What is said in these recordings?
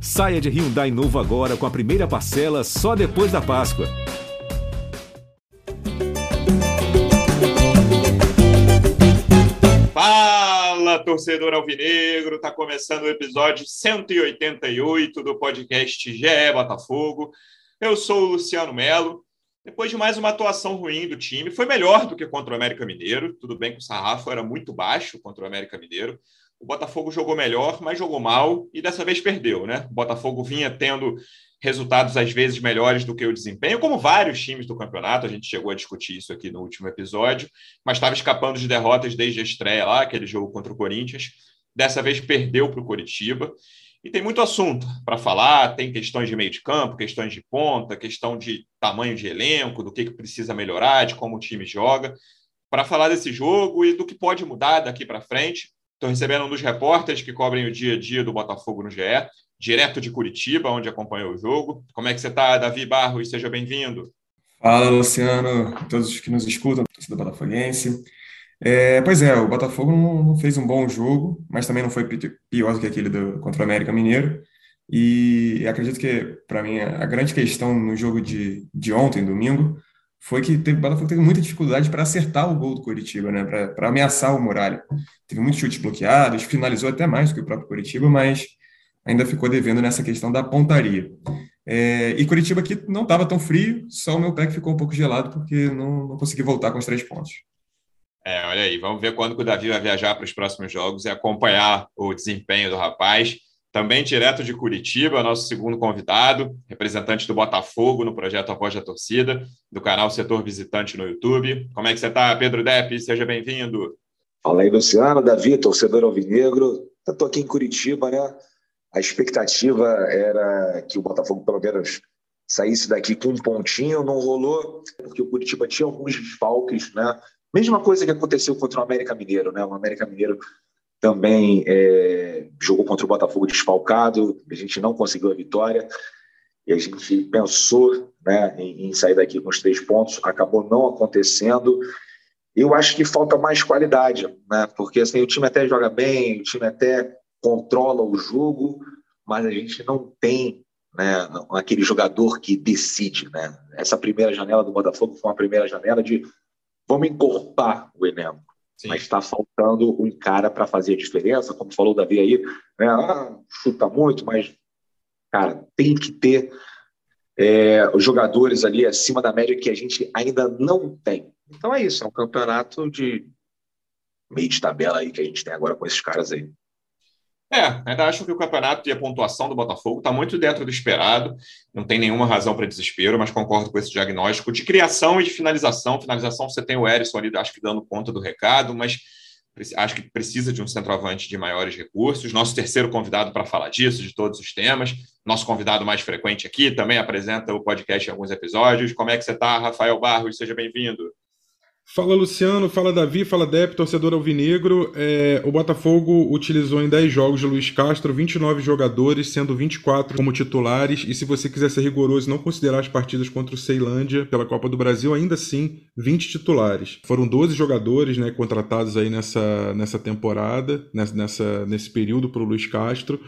Saia de Hyundai novo agora com a primeira parcela só depois da Páscoa. Fala, torcedor alvinegro! Tá começando o episódio 188 do podcast GE Botafogo. Eu sou o Luciano Melo. Depois de mais uma atuação ruim do time, foi melhor do que contra o América Mineiro. Tudo bem que o sarrafo era muito baixo contra o América Mineiro, o Botafogo jogou melhor, mas jogou mal e dessa vez perdeu, né? O Botafogo vinha tendo resultados às vezes melhores do que o desempenho, como vários times do campeonato, a gente chegou a discutir isso aqui no último episódio, mas estava escapando de derrotas desde a estreia lá, aquele jogo contra o Corinthians. Dessa vez perdeu para o Coritiba. E tem muito assunto para falar, tem questões de meio de campo, questões de ponta, questão de tamanho de elenco, do que, que precisa melhorar, de como o time joga. Para falar desse jogo e do que pode mudar daqui para frente, Estou recebendo um dos repórteres que cobrem o dia a dia do Botafogo no GE, direto de Curitiba, onde acompanhou o jogo. Como é que você está, Davi Barros? Seja bem-vindo. Fala, Luciano, todos que nos escutam, torcida botafoguense. É, pois é, o Botafogo não, fez um bom jogo, mas também não foi pior do que aquele do, contra o América Mineiro. E acredito que, para mim, a grande questão no jogo de, de ontem, domingo, foi que teve, o Botafogo teve muita dificuldade para acertar o gol do Coritiba, né? para ameaçar o Muralha. Teve muitos chutes bloqueados, finalizou até mais do que o próprio Coritiba, mas ainda ficou devendo nessa questão da pontaria. É, e Curitiba aqui não estava tão frio, só o meu pé que ficou um pouco gelado porque não, não consegui voltar com os três pontos. É, olha aí, vamos ver quando o Davi vai viajar para os próximos jogos e acompanhar o desempenho do rapaz. Também direto de Curitiba, nosso segundo convidado, representante do Botafogo no projeto A Voz da Torcida, do canal Setor Visitante no YouTube. Como é que você está, Pedro Depp? Seja bem-vindo. Fala aí, Luciano, Davi, torcedor alvinegro. Estou aqui em Curitiba, né? A expectativa era que o Botafogo, pelo menos, saísse daqui com um pontinho, não rolou, porque o Curitiba tinha alguns desfalques, né? Mesma coisa que aconteceu contra o América Mineiro, né? O América Mineiro também é, jogou contra o Botafogo desfalcado, a gente não conseguiu a vitória e a gente pensou né, em, em, sair daqui com os três pontos, acabou não acontecendo. Eu acho que falta mais qualidade, né? porque assim, o time até joga bem, o time até controla o jogo, mas a gente não tem né, aquele jogador que decide. Né? Essa primeira janela do Botafogo foi uma primeira janela de vamos encorpar o elenco. Sim. Mas está faltando um cara para fazer a diferença, como falou o Davi aí, né? ah, chuta muito, mas, cara, tem que ter é, os jogadores ali acima da média que a gente ainda não tem. Então é isso, é um campeonato de meio de tabela aí que a gente tem agora com esses caras aí. É, ainda acho que o campeonato e a pontuação do Botafogo está muito dentro do esperado. Não tem nenhuma razão para desespero, mas concordo com esse diagnóstico de criação e de finalização. Finalização, você tem o Erisson ali, acho que dando conta do recado, mas acho que precisa de um centroavante de maiores recursos. Nosso terceiro convidado para falar disso, de todos os temas. Nosso convidado mais frequente aqui também apresenta o podcast em alguns episódios. Como é que você está, Rafael Barros? Seja bem-vindo. Fala Luciano, fala Davi, fala Dep, torcedor alvinegro. É, o Botafogo utilizou em 10 jogos de Luiz Castro 29 jogadores, sendo 24 como titulares. E se você quiser ser rigoroso e não considerar as partidas contra o Ceilândia pela Copa do Brasil, ainda assim 20 titulares. Foram 12 jogadores né, contratados aí nessa, nessa temporada, nessa, nesse período para o Luiz Castro.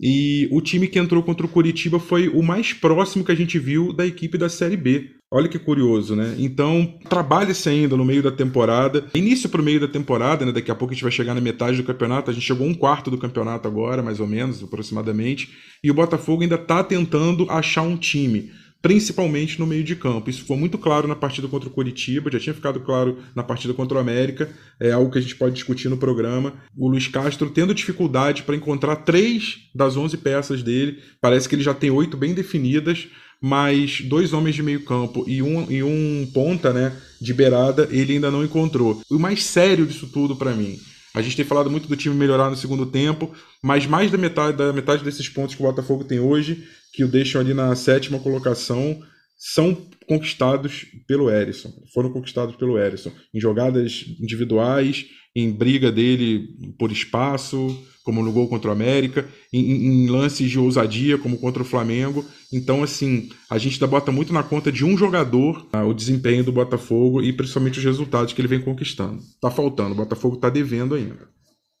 E o time que entrou contra o Curitiba foi o mais próximo que a gente viu da equipe da Série B. Olha que curioso, né? Então, trabalha-se ainda no meio da temporada. Início para o meio da temporada, né? Daqui a pouco a gente vai chegar na metade do campeonato. A gente chegou um quarto do campeonato agora, mais ou menos, aproximadamente. E o Botafogo ainda está tentando achar um time principalmente no meio de campo. Isso foi muito claro na partida contra o Curitiba, já tinha ficado claro na partida contra o América, é algo que a gente pode discutir no programa. O Luiz Castro tendo dificuldade para encontrar três das 11 peças dele, parece que ele já tem oito bem definidas, mas dois homens de meio campo e um, e um ponta né, de beirada ele ainda não encontrou. O mais sério disso tudo para mim a gente tem falado muito do time melhorar no segundo tempo, mas mais da metade, da metade desses pontos que o Botafogo tem hoje que o deixam ali na sétima colocação são conquistados pelo Erisson. Foram conquistados pelo Erisson em jogadas individuais, em briga dele por espaço, como no gol contra o América, em, em, lances de ousadia, como contra o Flamengo. Então, assim, a gente bota muito na conta de um jogador tá? o desempenho do Botafogo e principalmente os resultados que ele vem conquistando. Tá faltando, o Botafogo tá devendo ainda.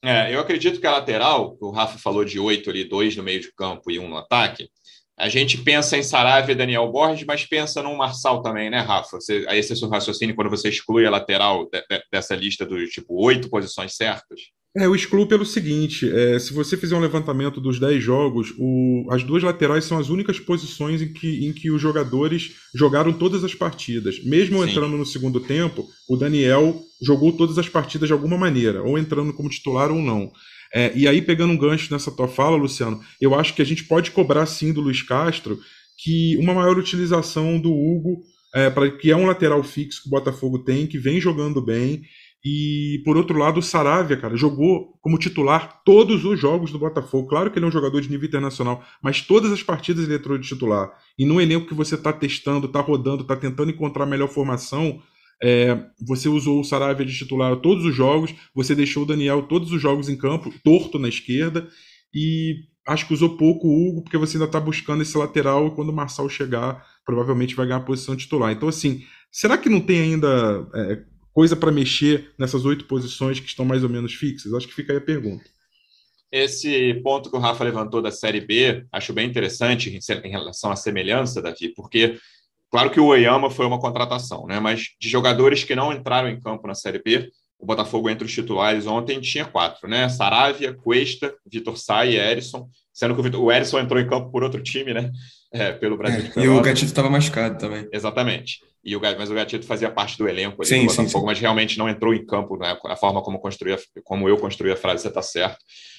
É, eu acredito que a lateral, o Rafa falou de oito ali, dois no meio de campo e um no ataque. A gente pensa em Saravia e Daniel Borges, mas pensa no Marçal também, né, Rafa? Você, esse é o seu raciocínio quando você exclui a lateral de, de, dessa lista dos tipo oito posições certas? É, eu excluo pelo seguinte: é, se você fizer um levantamento dos 10 jogos, o, as duas laterais são as únicas posições em que, em que os jogadores jogaram todas as partidas. Mesmo Sim. entrando no segundo tempo, o Daniel jogou todas as partidas de alguma maneira, ou entrando como titular ou não. É, e aí, pegando um gancho nessa tua fala, Luciano, eu acho que a gente pode cobrar sim do Luiz Castro que uma maior utilização do Hugo, é, para que é um lateral fixo que o Botafogo tem, que vem jogando bem e por outro lado, o Saravia, cara, jogou como titular todos os jogos do Botafogo. Claro que ele é um jogador de nível internacional, mas todas as partidas ele entrou de titular. E no elenco que você está testando, está rodando, está tentando encontrar a melhor formação, é, você usou o Saravia de titular todos os jogos, você deixou o Daniel todos os jogos em campo, torto na esquerda, e acho que usou pouco o Hugo, porque você ainda está buscando esse lateral, e quando o Marçal chegar, provavelmente vai ganhar a posição titular. Então, assim, será que não tem ainda. É, coisa para mexer nessas oito posições que estão mais ou menos fixas? Acho que fica aí a pergunta. Esse ponto que o Rafa levantou da Série B, acho bem interessante em relação à semelhança, Davi, porque claro que o Oyama foi uma contratação, né? mas de jogadores que não entraram em campo na Série B, o Botafogo entre os titulares ontem tinha quatro, né? Saravia, Cuesta, Vitor Sá e Erisson, sendo que o, Vitor, o Erisson entrou em campo por outro time, né? É, pelo Brasil. É, e o Gatito estava machucado também. Exatamente. E o, mas o Gatito fazia parte do elenco ali sim, do Botafogo, sim, sim. mas realmente não entrou em campo, né? A forma como, construía, como eu construí a frase, você está certo.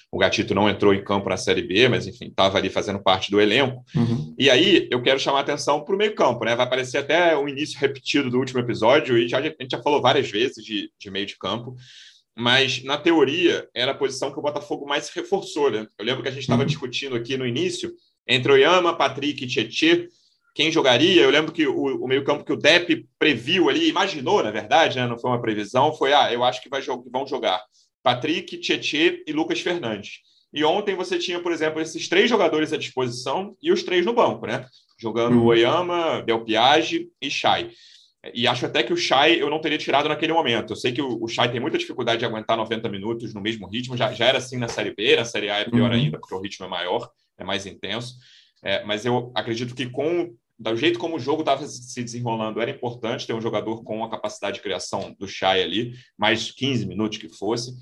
O Gatito não entrou em campo na Série B, mas enfim, estava ali fazendo parte do elenco. Uhum. E aí eu quero chamar a atenção para o meio-campo, né? Vai aparecer até o início repetido do último episódio, e já, a gente já falou várias vezes de, de meio de campo mas na teoria era a posição que o Botafogo mais se reforçou. Né? Eu lembro que a gente estava uhum. discutindo aqui no início entre Oyama, Patrick e Tietê, quem jogaria. Eu lembro que o, o meio-campo que o Depp previu ali, imaginou, na verdade, né? não foi uma previsão, foi: ah, eu acho que vai, vão jogar Patrick, Tietê e Lucas Fernandes. E ontem você tinha, por exemplo, esses três jogadores à disposição e os três no banco, né? Jogando uhum. Oyama, Del Piage e Chay. E acho até que o Chay eu não teria tirado naquele momento. Eu sei que o, o Chay tem muita dificuldade de aguentar 90 minutos no mesmo ritmo, já, já era assim na Série B, na Série A é pior uhum. ainda, porque o ritmo é maior, é mais intenso. É, mas eu acredito que com do jeito como o jogo estava se desenrolando, era importante ter um jogador com a capacidade de criação do Chay ali, mais 15 minutos que fosse.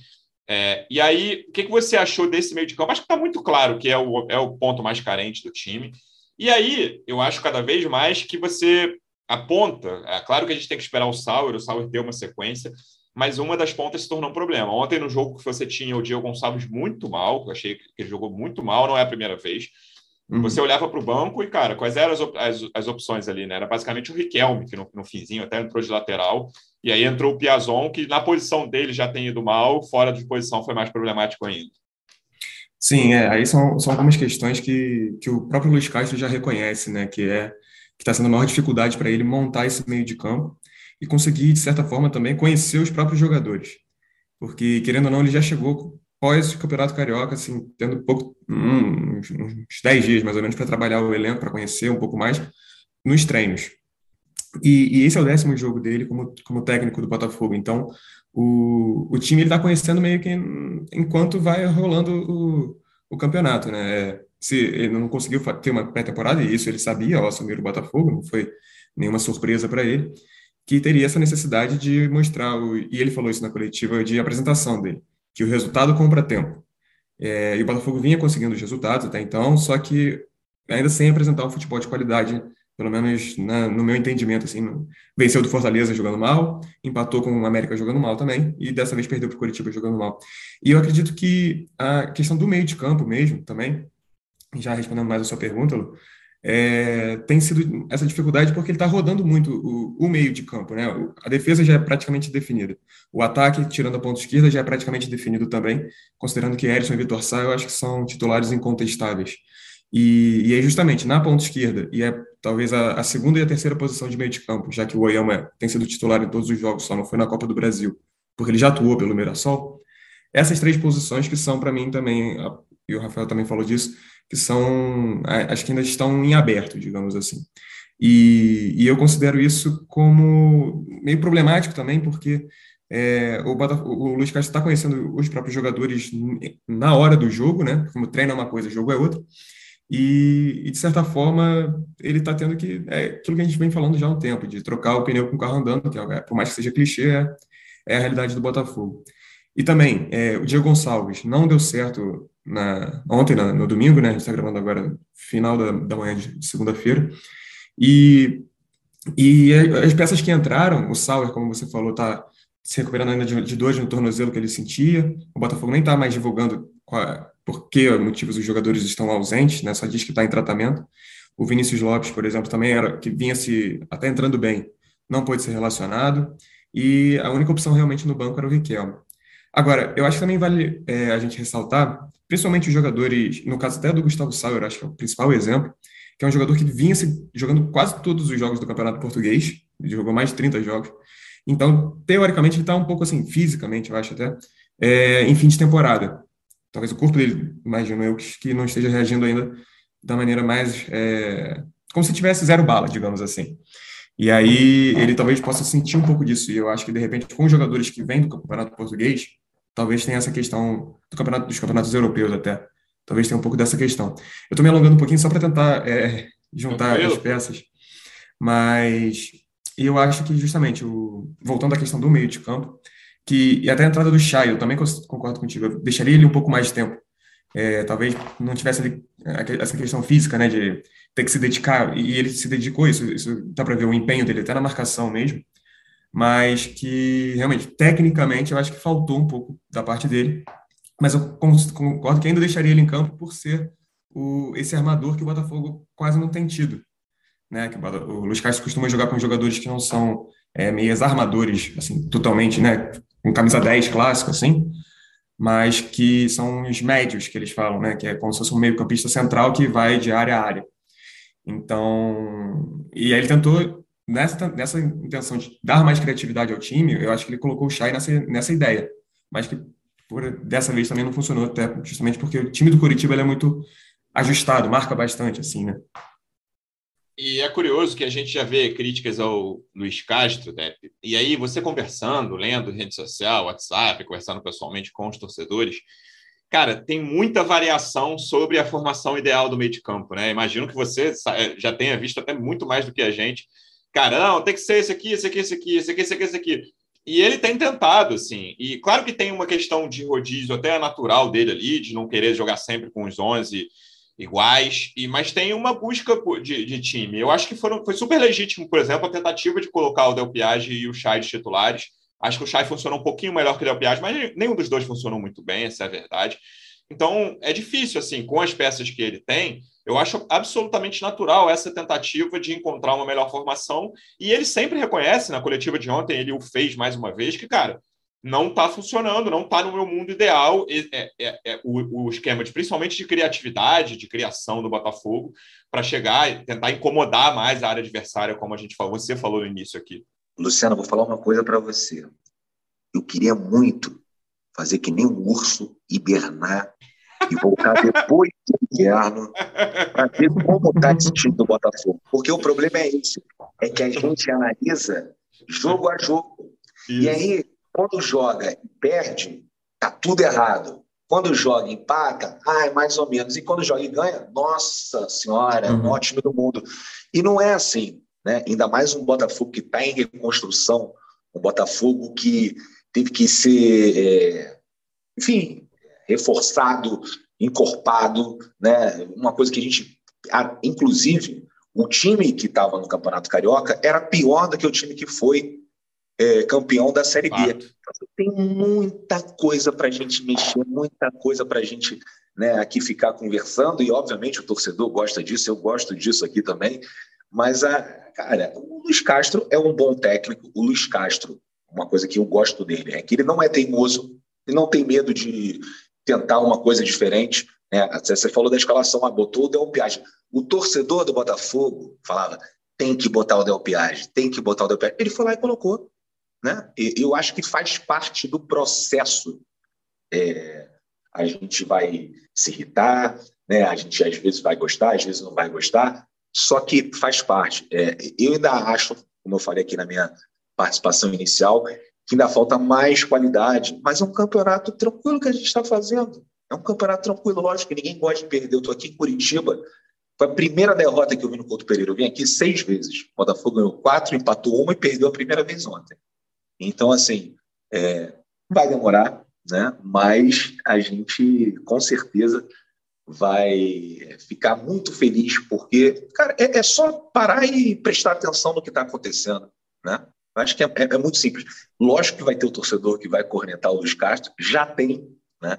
É, e aí, o que, que você achou desse meio de campo? Acho que está muito claro que é o, é o ponto mais carente do time. E aí, eu acho cada vez mais que você aponta. É claro que a gente tem que esperar o Sauer, o Sauer ter uma sequência, mas uma das pontas se tornou um problema. Ontem, no jogo que você tinha o Diego Gonçalves muito mal, eu achei que ele jogou muito mal, não é a primeira vez. Uhum. Você olhava para o banco e, cara, quais eram as, as, as, opções ali, né? Era basicamente o Riquelme, que no, no finzinho até entrou de lateral, e aí entrou o Piazon, que na posição dele já tem ido mal, fora de posição foi mais problemático ainda. Sim, é, aí são, são algumas questões que, que o próprio Luiz Castro já reconhece, né? Que é que está sendo a maior dificuldade para ele montar esse meio de campo e conseguir, de certa forma, também conhecer os próprios jogadores. Porque, querendo ou não, ele já chegou após o Campeonato Carioca, assim, tendo pouco, uns, uns 10 dias mais ou menos para trabalhar o elenco, para conhecer um pouco mais nos treinos. E, e, esse é o décimo jogo dele como, como técnico do Botafogo. Então, o, o time ele está conhecendo meio que enquanto vai rolando o, o campeonato, né? Se ele não conseguiu ter uma pré-temporada, e isso ele sabia ao assumir o Botafogo, não foi nenhuma surpresa para ele, que teria essa necessidade de mostrar, o, e ele falou isso na coletiva de apresentação dele, que o resultado compra tempo. É, e o Botafogo vinha conseguindo os resultados até então, só que ainda sem apresentar um futebol de qualidade, pelo menos na, no meu entendimento. Assim, venceu do Fortaleza jogando mal, empatou com o América jogando mal também, e dessa vez perdeu para o Curitiba jogando mal. E eu acredito que a questão do meio de campo mesmo, também, já respondendo mais a sua pergunta, Lu, é, tem sido essa dificuldade porque ele está rodando muito o, o, meio de campo, né? A defesa já é praticamente definida. O ataque, tirando a ponta esquerda, já é praticamente definido também, considerando que Erison e Vitor Sá, eu acho que são titulares incontestáveis. E, e é justamente na ponta esquerda, e é talvez a, a, segunda e a terceira posição de meio de campo, já que o Oyama tem sido titular em todos os jogos, só não foi na Copa do Brasil, porque ele já atuou pelo Mirassol. Essas três posições que são, para mim, também, e o Rafael também falou disso, que são, acho que ainda estão em aberto, digamos assim. E, e eu considero isso como meio problemático também, porque é, o, o Luiz Castro está conhecendo os próprios jogadores na hora do jogo, né? Como treino é uma coisa, jogo é outra. E, e de certa forma, ele está tendo que. É aquilo que a gente vem falando já há um tempo, de trocar o pneu com o carro andando, que é, por mais que seja clichê, é, é a realidade do Botafogo. E também, é, o Diego Gonçalves não deu certo na, ontem, na, no domingo, né? A gente está gravando agora, final da, da manhã de, segunda-feira. E, e as peças que entraram, o Sauer, como você falou, está se recuperando ainda de, de no tornozelo que ele sentia. O Botafogo nem está mais divulgando qual, por que motivos os jogadores estão ausentes, né? Só diz que está em tratamento. O Vinícius Lopes, por exemplo, também era que vinha se até entrando bem, não pôde ser relacionado. E a única opção realmente no banco era o Riquelme. Agora, eu acho que também vale é, a gente ressaltar, principalmente os jogadores, no caso até do Gustavo Sauer, acho que é o principal exemplo, que é um jogador que vinha se, jogando quase todos os jogos do Campeonato Português, ele jogou mais de 30 jogos, então, teoricamente, ele está um pouco assim, fisicamente, eu acho até, é, em fim de temporada. Talvez o corpo dele, imagino eu, que não esteja reagindo ainda da maneira mais. É, como se tivesse zero bala, digamos assim. E aí ele talvez possa sentir um pouco disso. E eu acho que, de repente, com os jogadores que vêm do campeonato português, talvez tenha essa questão do campeonato, dos campeonatos europeus até. Talvez tenha um pouco dessa questão. Eu estou me alongando um pouquinho só para tentar é, juntar as peças. Mas eu acho que justamente, o, voltando à questão do meio de campo, que e até a entrada do Chay, eu também concordo contigo, eu deixaria ele um pouco mais de tempo. É, talvez não tivesse ali é, essa questão física, né, de ter que se dedicar, e ele se dedicou, isso, isso dá para ver o empenho dele até na marcação mesmo, mas que realmente, tecnicamente, eu acho que faltou um pouco da parte dele, mas eu concordo que ainda deixaria ele em campo por ser o, esse armador que o Botafogo quase não tem tido né? Que o Luiz Castro costuma jogar com jogadores que não são é, meias armadores, assim, totalmente, né? Com camisa 10 clássico, assim, mas que são os médios que eles falam, né? Que é como se fosse um meio-campista central que vai de área a área. Então, e aí ele tentou nessa, nessa intenção de dar mais criatividade ao time, eu acho que ele colocou o Chay nessa, nessa ideia, mas que por, dessa vez também não funcionou, até justamente porque o time do Curitiba é muito ajustado, marca bastante, assim, né? E é curioso que a gente já vê críticas ao Luiz Castro, né? e aí você conversando, lendo rede social, WhatsApp, conversando pessoalmente com os torcedores, cara, tem muita variação sobre a formação ideal do meio de campo, né? Imagino que você já tenha visto até muito mais do que a gente. Cara, não, tem que ser esse aqui, esse aqui, esse aqui, esse aqui, esse aqui, esse aqui. E ele tem tentado, assim. E claro que tem uma questão de rodízio até natural dele ali, de não querer jogar sempre com os 11 iguais, e mas tem uma busca de, de, time. Eu acho que foram, foi super legítimo, por exemplo, a tentativa de colocar o Del Piage e o Chay de titulares. Acho que o Chay funcionou um pouquinho melhor que o Del Piage, mas nenhum dos dois funcionou muito bem, essa é a verdade. Então, é difícil, assim, com as peças que ele tem, eu acho absolutamente natural essa tentativa de encontrar uma melhor formação, e ele sempre reconhece, na coletiva de ontem, ele o fez mais uma vez, que, cara, não está funcionando, não está no meu mundo ideal. É, é, é o, o, esquema, de, principalmente de criatividade, de criação do Botafogo, para chegar e tentar incomodar mais a área adversária, como a gente falou, você falou no início aqui. Luciano, vou falar uma coisa para você. Eu queria muito fazer que nem um urso hibernar e voltar depois do inverno para ver como está esse time do Botafogo. Porque o problema é esse: é que a gente analisa jogo a jogo. Isso. E aí quando joga e perde, tá tudo errado. Quando joga e empata, ah, é mais ou menos. E quando joga e ganha, nossa senhora, uhum. ótimo do mundo. E não é assim, né? Ainda mais um Botafogo que está em reconstrução, um Botafogo que teve que ser, é, enfim, reforçado, encorpado, né? Uma coisa que a gente, inclusive, o time que estava no Campeonato Carioca era pior do que o time que foi é, campeão da Série B. Então, tem muita coisa para a gente mexer, muita coisa para a gente né, aqui ficar conversando, e obviamente o torcedor gosta disso, eu gosto disso aqui também, mas, a, cara, o Luiz Castro é um bom técnico, o Luiz Castro, uma coisa que eu gosto dele, é que ele não é teimoso, ele não tem medo de tentar uma coisa diferente, né? Você falou da escalação, ah, botou o Del Piage. O torcedor do Botafogo falava, tem que botar o Del Piage, tem que botar o Del Piage. Ele foi lá e colocou. Né? Eu acho que faz parte do processo. É, a gente vai se irritar, né? a gente às vezes vai gostar, às vezes não vai gostar, só que faz parte. É, eu ainda acho, como eu falei aqui na minha participação inicial, que ainda falta mais qualidade, mas é um campeonato tranquilo que a gente está fazendo. É um campeonato tranquilo, lógico que ninguém gosta de perder. Eu estou aqui em Curitiba, foi a primeira derrota que eu vi no Couto Pereira. Eu vim aqui seis vezes. O Botafogo ganhou quatro, empatou uma e perdeu a primeira vez ontem. Então, assim, é, vai demorar, né? mas a gente, com certeza, vai ficar muito feliz, porque, cara, é, é só parar e prestar atenção no que está acontecendo. Né? Acho que é, é, é, muito simples. Lógico que vai ter o torcedor que vai cornetar o Luiz Castro, já tem, né?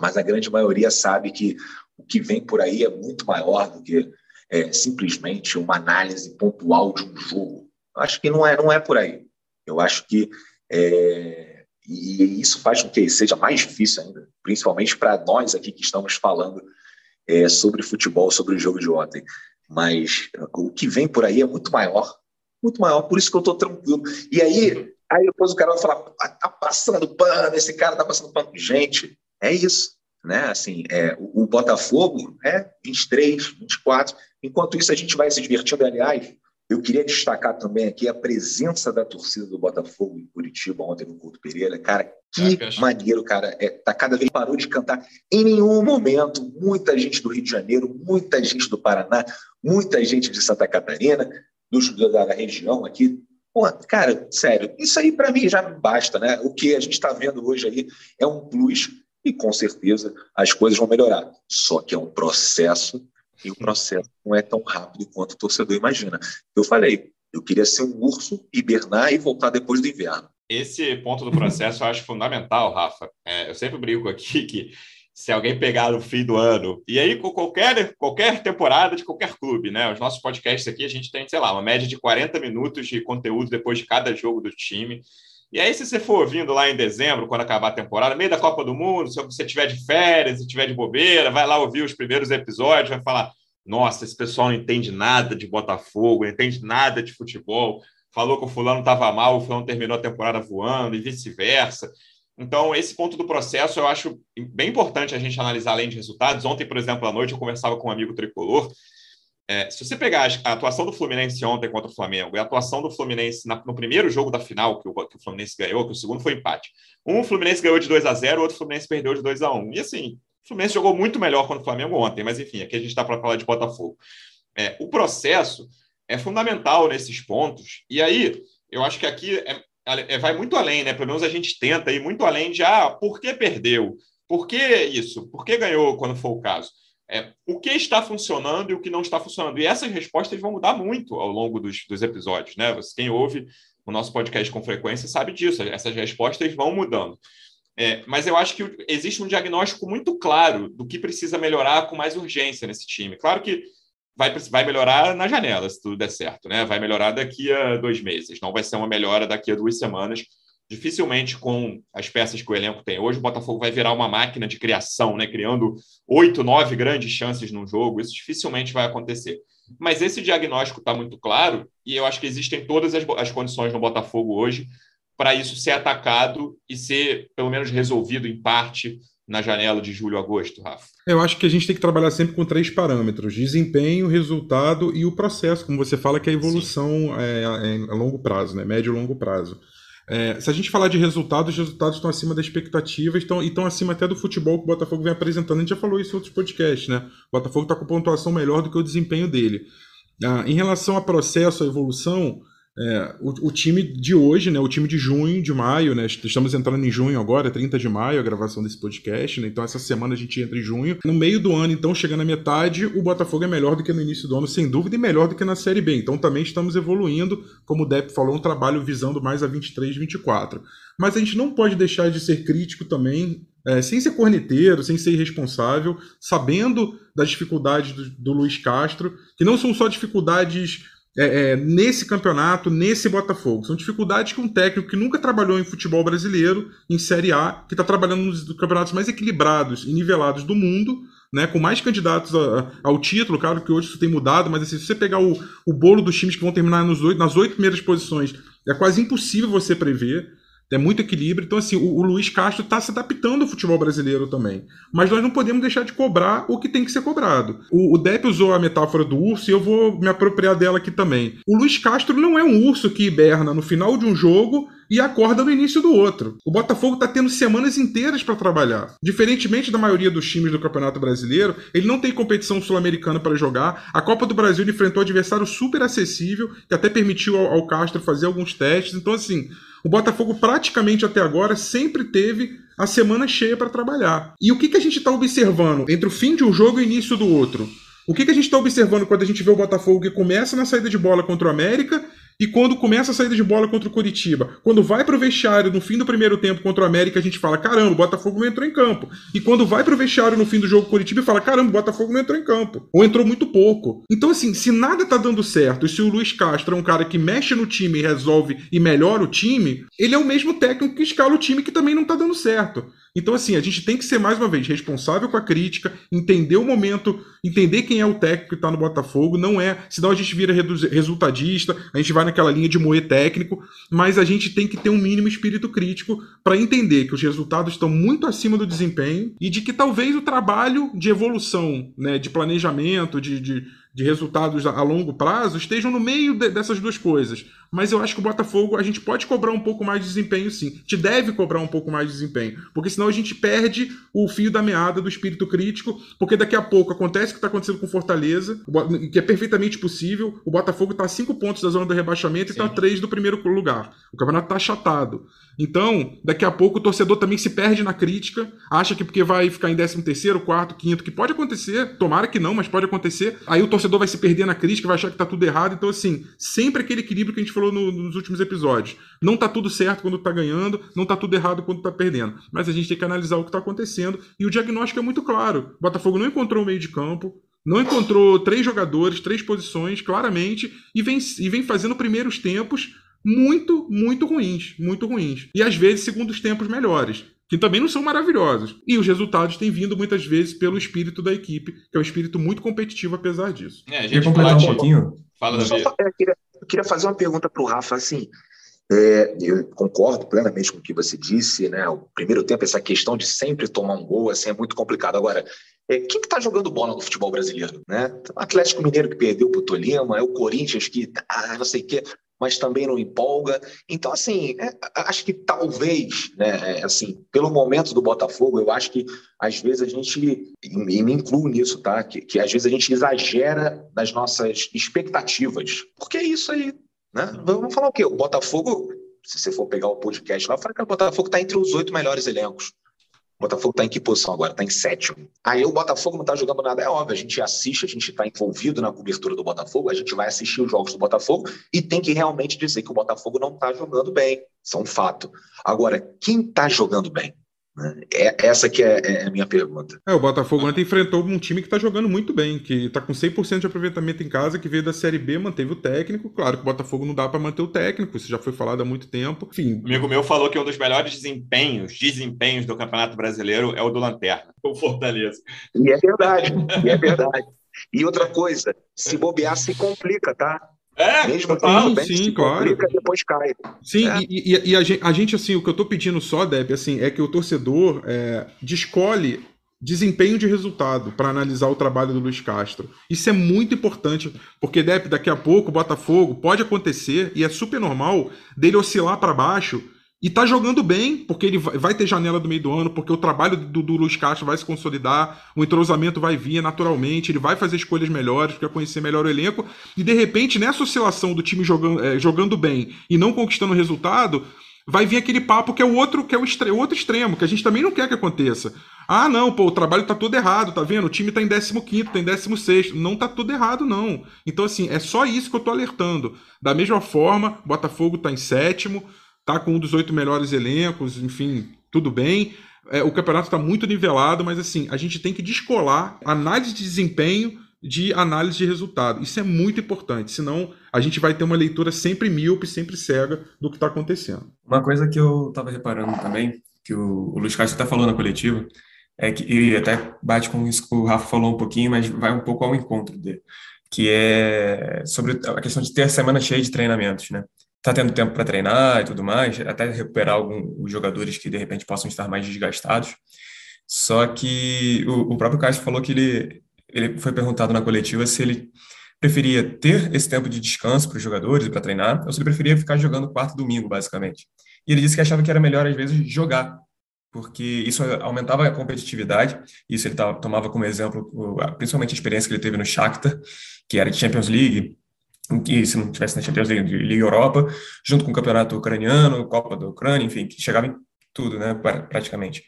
mas a grande maioria sabe que o que vem por aí é muito maior do que é, simplesmente uma análise pontual de um jogo. Eu acho que não é, não é por aí. Eu acho que é, e isso faz com que seja mais difícil ainda, principalmente para nós aqui que estamos falando é, sobre futebol, sobre o jogo de ontem. Mas o que vem por aí é muito maior, muito maior. Por isso que eu estou tranquilo. E aí, aí depois o cara vai falar: ah, tá passando pano, esse cara tá passando pano. Gente, é isso né? Assim, é, o, o Botafogo é 23, 24. Enquanto isso, a gente vai se divertindo. Aliás, eu queria destacar também aqui a presença da torcida do Botafogo em Curitiba ontem no Couto Pereira. Cara, que é, maneiro, cara. É, tá cada vez parou de cantar. Em nenhum momento, muita gente do Rio de Janeiro, muita gente do Paraná, muita gente de Santa Catarina, dos, da, da região aqui. Pô, cara, sério, isso aí para mim já basta, né? O que a gente está vendo hoje aí é um plus e com certeza as coisas vão melhorar. Só que é um processo e o processo não é tão rápido quanto o torcedor imagina. Eu falei, eu queria ser um urso, hibernar e voltar depois do inverno. Esse ponto do processo eu acho fundamental, Rafa. É, eu sempre brinco aqui que se alguém pegar no fim do ano, e aí com qualquer, qualquer temporada de qualquer clube, né? Os nossos podcasts aqui, a gente tem, sei lá, uma média de 40 minutos de conteúdo depois de cada jogo do time. E aí, se você for vindo lá em dezembro, quando acabar a temporada, meio da Copa do Mundo, se você tiver de férias, se tiver de bobeira, vai lá ouvir os primeiros episódios, vai falar: nossa, esse pessoal não entende nada de Botafogo, não entende nada de futebol. Falou que o fulano estava mal, o fulano terminou a temporada voando e vice-versa. Então, esse ponto do processo eu acho bem importante a gente analisar além de resultados. Ontem, por exemplo, à noite, eu conversava com um amigo tricolor é, se você pegar a atuação do Fluminense ontem contra o Flamengo e a atuação do Fluminense na, no primeiro jogo da final, que o, que o, Fluminense ganhou, que o segundo foi empate. Um, Fluminense ganhou de 2 a 0 o outro Fluminense perdeu de 2 a 1 E assim, o Fluminense jogou muito melhor contra o Flamengo ontem, mas enfim, aqui a gente está para falar de Botafogo. É, o processo é fundamental nesses pontos, e aí eu acho que aqui é, vai muito além, né? Pelo menos a gente tenta ir muito além de ah, por que perdeu? Por que isso? Por que ganhou quando for o caso? é, o que está funcionando e o que não está funcionando. E essas respostas vão mudar muito ao longo dos, dos episódios. Né? Quem ouve o nosso podcast com frequência sabe disso, essas respostas vão mudando. É, mas eu acho que existe um diagnóstico muito claro do que precisa melhorar com mais urgência nesse time. Claro que vai, vai melhorar na janela, se tudo der certo, né? Vai melhorar daqui a dois meses, não vai ser uma melhora daqui a duas semanas dificilmente com as peças que o elenco tem hoje, o Botafogo vai virar uma máquina de criação, né? criando oito, nove grandes chances num jogo. Isso dificilmente vai acontecer. Mas esse diagnóstico está muito claro e eu acho que existem todas as, as condições no Botafogo hoje para isso ser atacado e ser, pelo menos, resolvido em parte na janela de julho a agosto, Rafa? Eu acho que a gente tem que trabalhar sempre com três parâmetros: desempenho, resultado e o processo, como você fala, que é a evolução é, é, a longo prazo, né? médio e longo prazo. É, se a gente falar de resultados, os resultados estão acima das expectativas estão, e estão acima até do futebol que o Botafogo vem apresentando. A gente já falou isso em outros podcasts, né? O Botafogo está com pontuação melhor do que o desempenho dele. Ah, em relação a processo, a evolução, é, o, o, time de hoje, né, o time de junho, de maio, né, estamos entrando em junho agora, 30 de maio, a gravação desse podcast, né, então essa semana a gente entra em junho. No meio do ano, então, chegando à metade, o Botafogo é melhor do que no início do ano, sem dúvida, e melhor do que na Série B. Então também estamos evoluindo, como o Depp falou, um trabalho visando mais a 23, 24. Mas a gente não pode deixar de ser crítico também é, sem ser corneteiro, sem ser irresponsável, sabendo das dificuldades do, do Luiz Castro, que não são só dificuldades é, é, nesse campeonato, nesse Botafogo. São dificuldades que um técnico que nunca trabalhou em futebol brasileiro, em Série A, que está trabalhando nos campeonatos mais equilibrados e nivelados do mundo, né, com mais candidatos a, ao título, claro que hoje isso tem mudado, mas assim, se você pegar o, o bolo dos times que vão terminar nos oito, nas oito primeiras posições, é quase impossível você prever. É muito equilíbrio. Então, assim, o, o Luiz Castro está se adaptando ao futebol brasileiro também. Mas nós não podemos deixar de cobrar o que tem que ser cobrado. O, o Depp usou a metáfora do urso e eu vou me apropriar dela aqui também. O Luiz Castro não é um urso que hiberna no final de um jogo e acorda no início do outro. O Botafogo está tendo semanas inteiras para trabalhar. Diferentemente da maioria dos times do Campeonato Brasileiro, ele não tem competição sul-americana para jogar. A Copa do Brasil enfrentou um adversário super acessível, que até permitiu ao, ao Castro fazer alguns testes. Então, assim, o Botafogo praticamente até agora sempre teve a semana cheia para trabalhar. E o que, que a gente está observando entre o fim de um jogo e o início do outro? O que, que a gente está observando quando a gente vê o Botafogo que começa na saída de bola contra o América e quando começa a saída de bola contra o Curitiba, quando vai para o vestiário no fim do primeiro tempo contra o América, a gente fala: caramba, o Botafogo não entrou em campo. E quando vai para o vestiário no fim do jogo Curitiba, fala: caramba, o Botafogo não entrou em campo. Ou entrou muito pouco. Então, assim, se nada tá dando certo e se o Luiz Castro é um cara que mexe no time e resolve e melhora o time, ele é o mesmo técnico que escala o time que também não tá dando certo. Então, assim, a gente tem que ser, mais uma vez, responsável com a crítica, entender o momento, entender quem é o técnico que está no Botafogo, não é. Senão a gente vira resultadista, a gente vai naquela linha de moer técnico, mas a gente tem que ter um mínimo espírito crítico para entender que os resultados estão muito acima do desempenho e de que talvez o trabalho de evolução, né, de planejamento, de, de de resultados a longo prazo estejam no meio de, dessas duas coisas. Mas eu acho que o Botafogo a gente pode cobrar um pouco mais de desempenho, sim. Te deve cobrar um pouco mais de desempenho. Porque senão a gente perde o fio da meada do espírito crítico. Porque daqui a pouco acontece o que está acontecendo com Fortaleza, que é perfeitamente possível. O Botafogo está a cinco pontos da zona do rebaixamento sim. e está a três do primeiro lugar. O campeonato está achatado. Então, daqui a pouco o torcedor também se perde na crítica, acha que porque vai ficar em 13 terceiro, quarto, quinto, que pode acontecer, tomara que não, mas pode acontecer. Aí o torcedor vai se perder na crítica, vai achar que tá tudo errado. Então, assim, sempre aquele equilíbrio que a gente falou no, nos últimos episódios. Não tá tudo certo quando tá ganhando, não tá tudo errado quando tá perdendo. Mas a gente tem que analisar o que tá acontecendo e o diagnóstico é muito claro. O Botafogo não encontrou o meio de campo, não encontrou três jogadores, três posições, claramente, e vem, e vem fazendo primeiros tempos muito, muito ruins, muito ruins. E às vezes segundos tempos melhores, que também não são maravilhosos. E os resultados têm vindo muitas vezes pelo espírito da equipe, que é um espírito muito competitivo apesar disso. É, a gente completar um pouquinho? Fala, Davi. Eu queria, eu queria fazer uma pergunta para o Rafa, assim, é, eu concordo plenamente com o que você disse, né? O primeiro tempo, essa questão de sempre tomar um gol, assim, é muito complicado. Agora, é, quem que está jogando bola no futebol brasileiro, né? O Atlético Mineiro que perdeu para o Tolima, é o Corinthians que, ah, não sei o quê mas também não empolga. Então, assim, é, acho que talvez, né, é, assim, pelo momento do Botafogo, eu acho que às vezes a gente, e me incluo nisso, tá? Que, que às vezes a gente exagera nas nossas expectativas. Porque é isso aí, né? Vamos falar o quê? O Botafogo, se você for pegar o podcast lá, fala que o Botafogo está entre os oito melhores elencos. O Botafogo está em que posição agora? Está em sétimo. Aí o Botafogo não está jogando nada, é óbvio. A gente assiste, a gente está envolvido na cobertura do Botafogo, a gente vai assistir os jogos do Botafogo e tem que realmente dizer que o Botafogo não está jogando bem. Isso é um fato. Agora, quem está jogando bem? É, essa que é, é, a minha pergunta. É, o Botafogo ontem enfrentou um time que está jogando muito bem, que está com 100% de aproveitamento em casa, que veio da Série B, manteve o técnico. Claro que o Botafogo não dá para manter o técnico, isso já foi falado há muito tempo. Enfim. Um amigo meu falou que um dos melhores desempenhos, desempenhos do Campeonato Brasileiro é o do Lanterna, o Fortaleza. E é verdade, e é verdade. E outra coisa, se bobear, se complica, tá? É, Mesmo total. Sim, claro. depois cai. Sim, é. e, e, e a, gente, a, gente, assim, o que eu tô pedindo só, Deb, assim, é que o torcedor é, descolhe desempenho de resultado para analisar o trabalho do Luiz Castro. Isso é muito importante, porque Deb, daqui a pouco o Botafogo pode acontecer e é super normal dele oscilar para baixo e tá jogando bem, porque ele vai ter janela do meio do ano, porque o trabalho do, do Luiz Castro vai se consolidar, o entrosamento vai vir naturalmente, ele vai fazer escolhas melhores, porque vai conhecer melhor o elenco, e de repente, nessa oscilação do time jogando, é, jogando bem e não conquistando resultado, vai vir aquele papo que é o outro, que é o, o outro extremo, que a gente também não quer que aconteça. Ah, não, pô, o trabalho tá todo errado, tá vendo? O time tá em 15 tá em 16 Não tá tudo errado, não. Então, assim, é só isso que eu tô alertando. Da mesma forma, Botafogo tá em sétimo, tá com um dos oito melhores elencos, enfim, tudo bem. É, o campeonato está muito nivelado, mas assim, a gente tem que descolar análise de desempenho de análise de resultado. Isso é muito importante, senão a gente vai ter uma leitura sempre míope, sempre cega do que está acontecendo. Uma coisa que eu estava reparando também, que o, o Luiz Castro até falou na coletiva, é que, e até bate com isso que o Rafa falou um pouquinho, mas vai um pouco ao encontro dele, que é sobre a questão de ter a semana cheia de treinamentos, né? Está tendo tempo para treinar e tudo mais, até recuperar alguns jogadores que de repente possam estar mais desgastados. Só que o, o próprio Castro falou que ele, ele foi perguntado na coletiva se ele preferia ter esse tempo de descanso para os jogadores para treinar, ou se ele preferia ficar jogando quarto domingo, basicamente. e ele disse que achava que era melhor, às vezes, jogar, porque isso aumentava a competitividade, isso ele tomava como exemplo, principalmente a experiência que ele teve no Shakhtar, que era de Champions League, que se não tivesse na Champions League, Liga Europa, junto com o Campeonato Ucraniano, Copa da Ucrânia, enfim, que chegava em tudo, né, praticamente.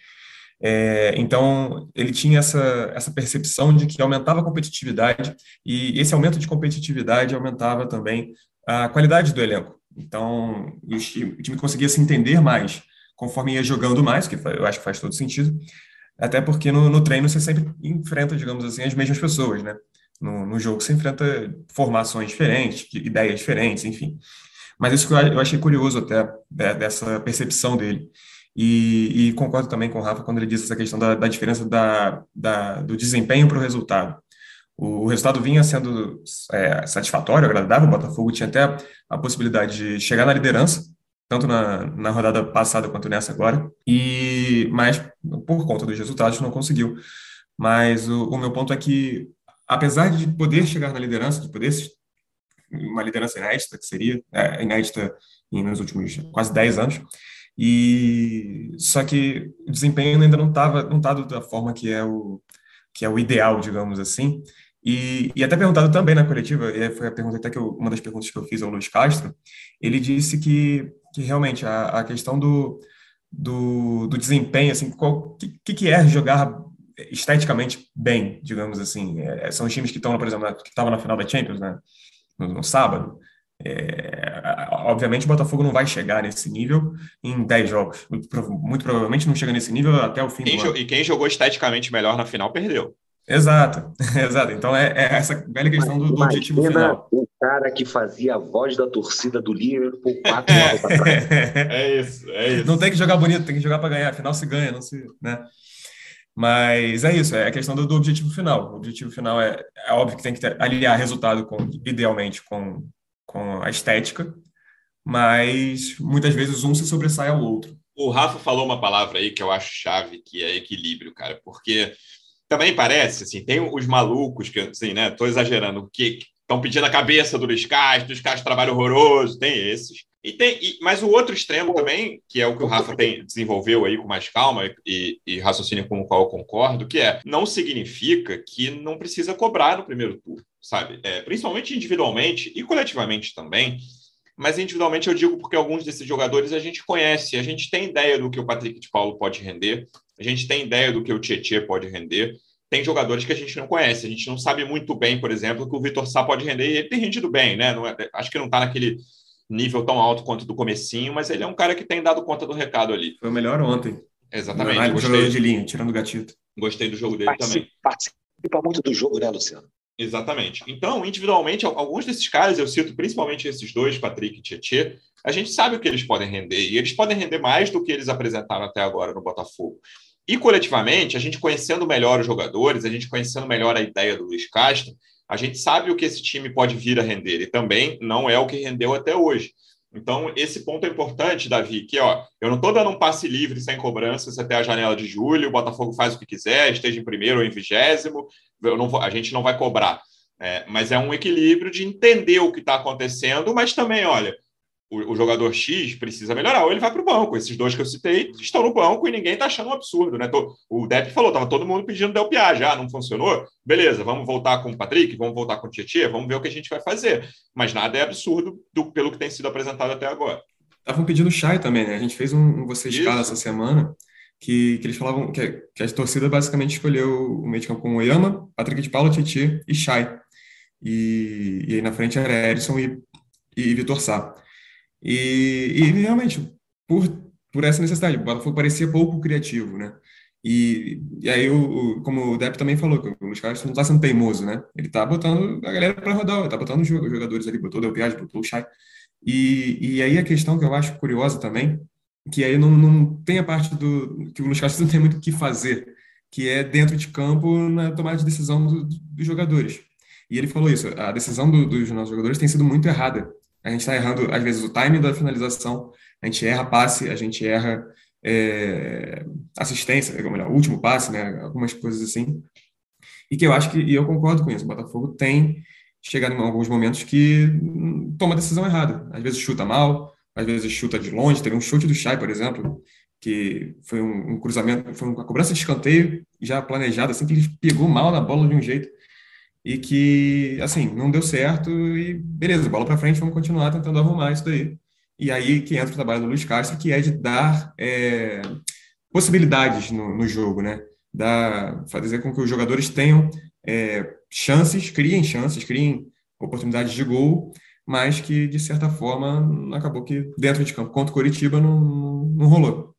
É, então, ele tinha essa, essa percepção de que aumentava a competitividade, e esse aumento de competitividade aumentava também a qualidade do elenco. Então, o time conseguia se entender mais conforme ia jogando mais, que eu acho que faz todo sentido, até porque no, no treino você sempre enfrenta, digamos assim, as mesmas pessoas, né? No, no jogo você enfrenta formações diferentes, ideias diferentes, enfim. Mas isso que eu achei curioso até, né, dessa percepção dele. E, e, concordo também com o Rafa quando ele diz essa questão da, da diferença da, da, do desempenho para o resultado. O, resultado vinha sendo é, satisfatório, agradável, o Botafogo tinha até a possibilidade de chegar na liderança, tanto na, na rodada passada quanto nessa agora, e mas por conta dos resultados não conseguiu. Mas o, o meu ponto é que, apesar de poder chegar na liderança, de poder uma liderança inédita, que seria é, inédita nos últimos quase 10 anos, e só que o desempenho ainda não estava não tá da forma que é o que é o ideal, digamos assim. E, e até perguntado também na coletiva, e foi a pergunta até que eu, uma das perguntas que eu fiz ao Luiz Castro, ele disse que, que realmente a, a questão do, do, do desempenho, assim, o que, que é jogar esteticamente bem, digamos assim. É, são os times que estão, por exemplo, que estavam na final da Champions, né, no, no sábado. É, obviamente o Botafogo não vai chegar nesse nível em 10 jogos. Muito, muito, provavelmente não chega nesse nível até o fim quem do ano. E quem jogou esteticamente melhor na final perdeu. Exato, exato. Então é, é essa velha questão do, do objetivo final. O cara que fazia a voz da torcida do Liverpool quatro anos atrás. É isso, é isso. Não tem que jogar bonito, tem que jogar para ganhar. Afinal se ganha, não se. Né? Mas é isso, é a questão do, do objetivo final. O objetivo final é, é óbvio que tem que ter, aliar resultado com, idealmente, com, com a estética, mas muitas vezes um se sobressai ao outro. O Rafa falou uma palavra aí que eu acho chave, que é equilíbrio, cara, porque também parece, assim, tem os malucos que, assim, né, tô exagerando, que estão pedindo a cabeça do Luiz Castro, Luiz Castro trabalho horroroso, tem esses. E tem, e, mas o outro extremo também, que é o que o Rafa tem, desenvolveu aí com mais calma e, e raciocínio com o qual eu concordo, que é, não significa que não precisa cobrar no primeiro turno, sabe? É, principalmente individualmente e coletivamente também, mas individualmente eu digo porque alguns desses jogadores a gente conhece, a gente tem ideia do que o Patrick de Paulo pode render, a gente tem ideia do que o Tietchan pode render. Tem jogadores que a gente não conhece, a gente não sabe muito bem, por exemplo, que o Vitor Sá pode render e ele tem rendido bem, né? É, acho que não está naquele nível tão alto quanto do comecinho, mas ele é um cara que tem dado conta do recado ali. Foi o melhor ontem. Exatamente. Não, jogador de linha, tirando o gatito. Gostei do jogo dele participa, também. Participa muito do jogo, né, Luciano? Exatamente. Então, individualmente, alguns desses caras, eu cito principalmente esses dois, Patrick e Tietchan, a gente sabe o que eles podem render, e eles podem render mais do que eles apresentaram até agora no Botafogo. E coletivamente, a gente conhecendo melhor os jogadores, a gente conhecendo melhor a ideia do Luiz Castro, a gente sabe o que esse time pode vir a render, e também não é o que rendeu até hoje. Então, esse ponto é importante, Davi, que ó, eu não estou dando um passe livre sem cobranças até a janela de julho, o Botafogo faz o que quiser, esteja em primeiro ou em vigésimo, vou, a gente não vai cobrar. É, mas é um equilíbrio de entender o que está acontecendo, mas também, olha, o, o, jogador X precisa melhorar, ou ele vai para o banco. Esses dois que eu citei estão no banco e ninguém está achando um absurdo, né? O Depp falou, estava todo mundo pedindo Del Piage, ah, não funcionou? Beleza, vamos voltar com o Patrick, vamos voltar com o Tietchan, vamos ver o que a gente vai fazer. Mas nada é absurdo do, pelo que tem sido apresentado até agora. Estavam pedindo Chay também, né? A gente fez um, um Você Escala essa semana, que, que eles falavam que, que, a torcida basicamente escolheu o meio de campo com o Oyama, Patrick de Paulo, Tietchan e Chay. E, e aí na frente era Edson e, e Vitor Sá. E, e realmente, por, por essa necessidade, o Botafogo parecia pouco criativo, né? E, e aí, o, como o Depp também falou, que o Luiz não está sendo teimoso, né? Ele está botando a galera para rodar, está botando os jogadores ali, botou o Del Piage, botou o Chay. E, e aí a questão que eu acho curiosa também, que aí não, não tem a parte do que o Luiz não tem muito o que fazer, que é dentro de campo na tomada de decisão do, dos jogadores. E ele falou isso, a decisão do, dos nossos jogadores tem sido muito errada. A gente está errando, às vezes, o time da finalização, a gente erra passe, a gente erra é, assistência, ou melhor, último passe, né? Algumas coisas assim. E que eu acho que, e eu concordo com isso, o Botafogo tem chegado em alguns momentos que toma decisão errada. Às vezes chuta mal, às vezes chuta de longe. Teve um chute do Chay, por exemplo, que foi um, um, cruzamento, foi uma cobrança de escanteio já planejada, assim, que ele pegou mal na bola de um jeito e que, assim, não deu certo e beleza, bola para frente, vamos continuar tentando arrumar isso daí. E aí que entra o trabalho do Luiz Castro, que é de dar é, possibilidades no, no, jogo, né? Dar, fazer com que os jogadores tenham é, chances, criem chances, criem oportunidades de gol, mas que, de certa forma, acabou que dentro de campo contra o Coritiba não, não rolou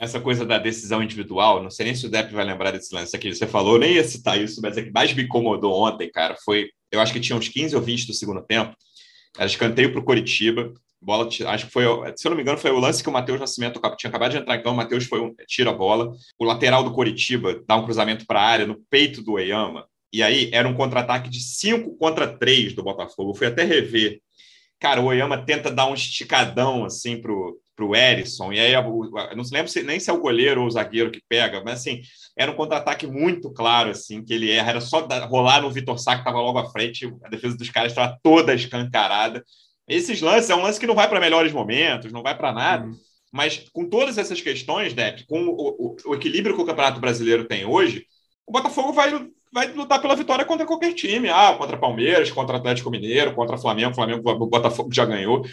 essa coisa da decisão individual, não sei nem se o Depp vai lembrar desse lance aqui, você falou, nem ia citar isso, mas é que mais me incomodou ontem, cara, foi, eu acho que tinha uns 15 ou 20 do segundo tempo, era escanteio para o Coritiba, bola, acho que foi, se eu não me engano, foi o lance que o Matheus Nascimento tinha acabado de entrar campo, o Matheus foi um, tira a bola, o lateral do Coritiba dá um cruzamento para a área, no peito do Oyama, e aí era um contra-ataque de 5 contra 3 do Botafogo, eu fui até rever, cara, o Oyama tenta dar um esticadão, assim, pro para o Erisson, e aí não se lembra se, nem se é o goleiro ou o zagueiro que pega, mas assim, era um contra-ataque muito claro, assim, que ele erra, era só rolar no Vitor Sá, que estava logo à frente, a defesa dos caras estava toda escancarada. Esses lances é um lance que não vai para melhores momentos, não vai para nada, uhum. mas com todas essas questões, Depp, com o, o, o, equilíbrio que o Campeonato Brasileiro tem hoje, o Botafogo vai, vai lutar pela vitória contra qualquer time. Ah, contra Palmeiras, contra Atlético Mineiro, contra Flamengo, Flamengo, o Botafogo já ganhou.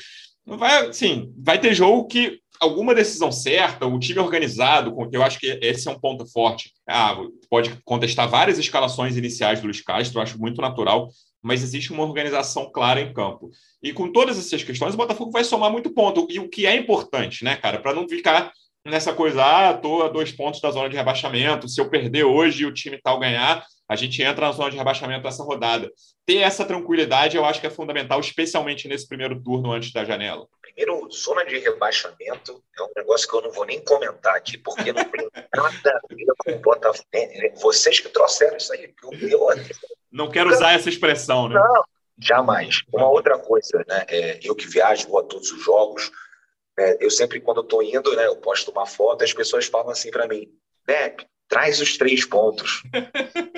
Vai, sim, vai ter jogo que alguma decisão certa, o time organizado, eu acho que esse é um ponto forte. Ah, pode contestar várias escalações iniciais do Luiz Castro, acho muito natural, mas existe uma organização clara em campo. E com todas essas questões, o Botafogo vai somar muito ponto. E o que é importante, né, cara, para não ficar nessa coisa, ah, tô a dois pontos da zona de rebaixamento, se eu perder hoje e o time tal ganhar, a gente entra na zona de rebaixamento dessa rodada. Ter essa tranquilidade eu acho que é fundamental, especialmente nesse primeiro turno antes da janela. Primeiro, zona de rebaixamento é um negócio que eu não vou nem comentar aqui, porque não tem nada a ver com o Botafogo. É, é, vocês que trouxeram isso aí. Eu, não quero usar essa expressão, né? Não, jamais. Uma outra coisa, né? É, eu que viajo, vou a todos os jogos, é, eu sempre, quando estou indo, né, eu posto uma foto, as pessoas falam assim para mim, Bep, traz os três pontos.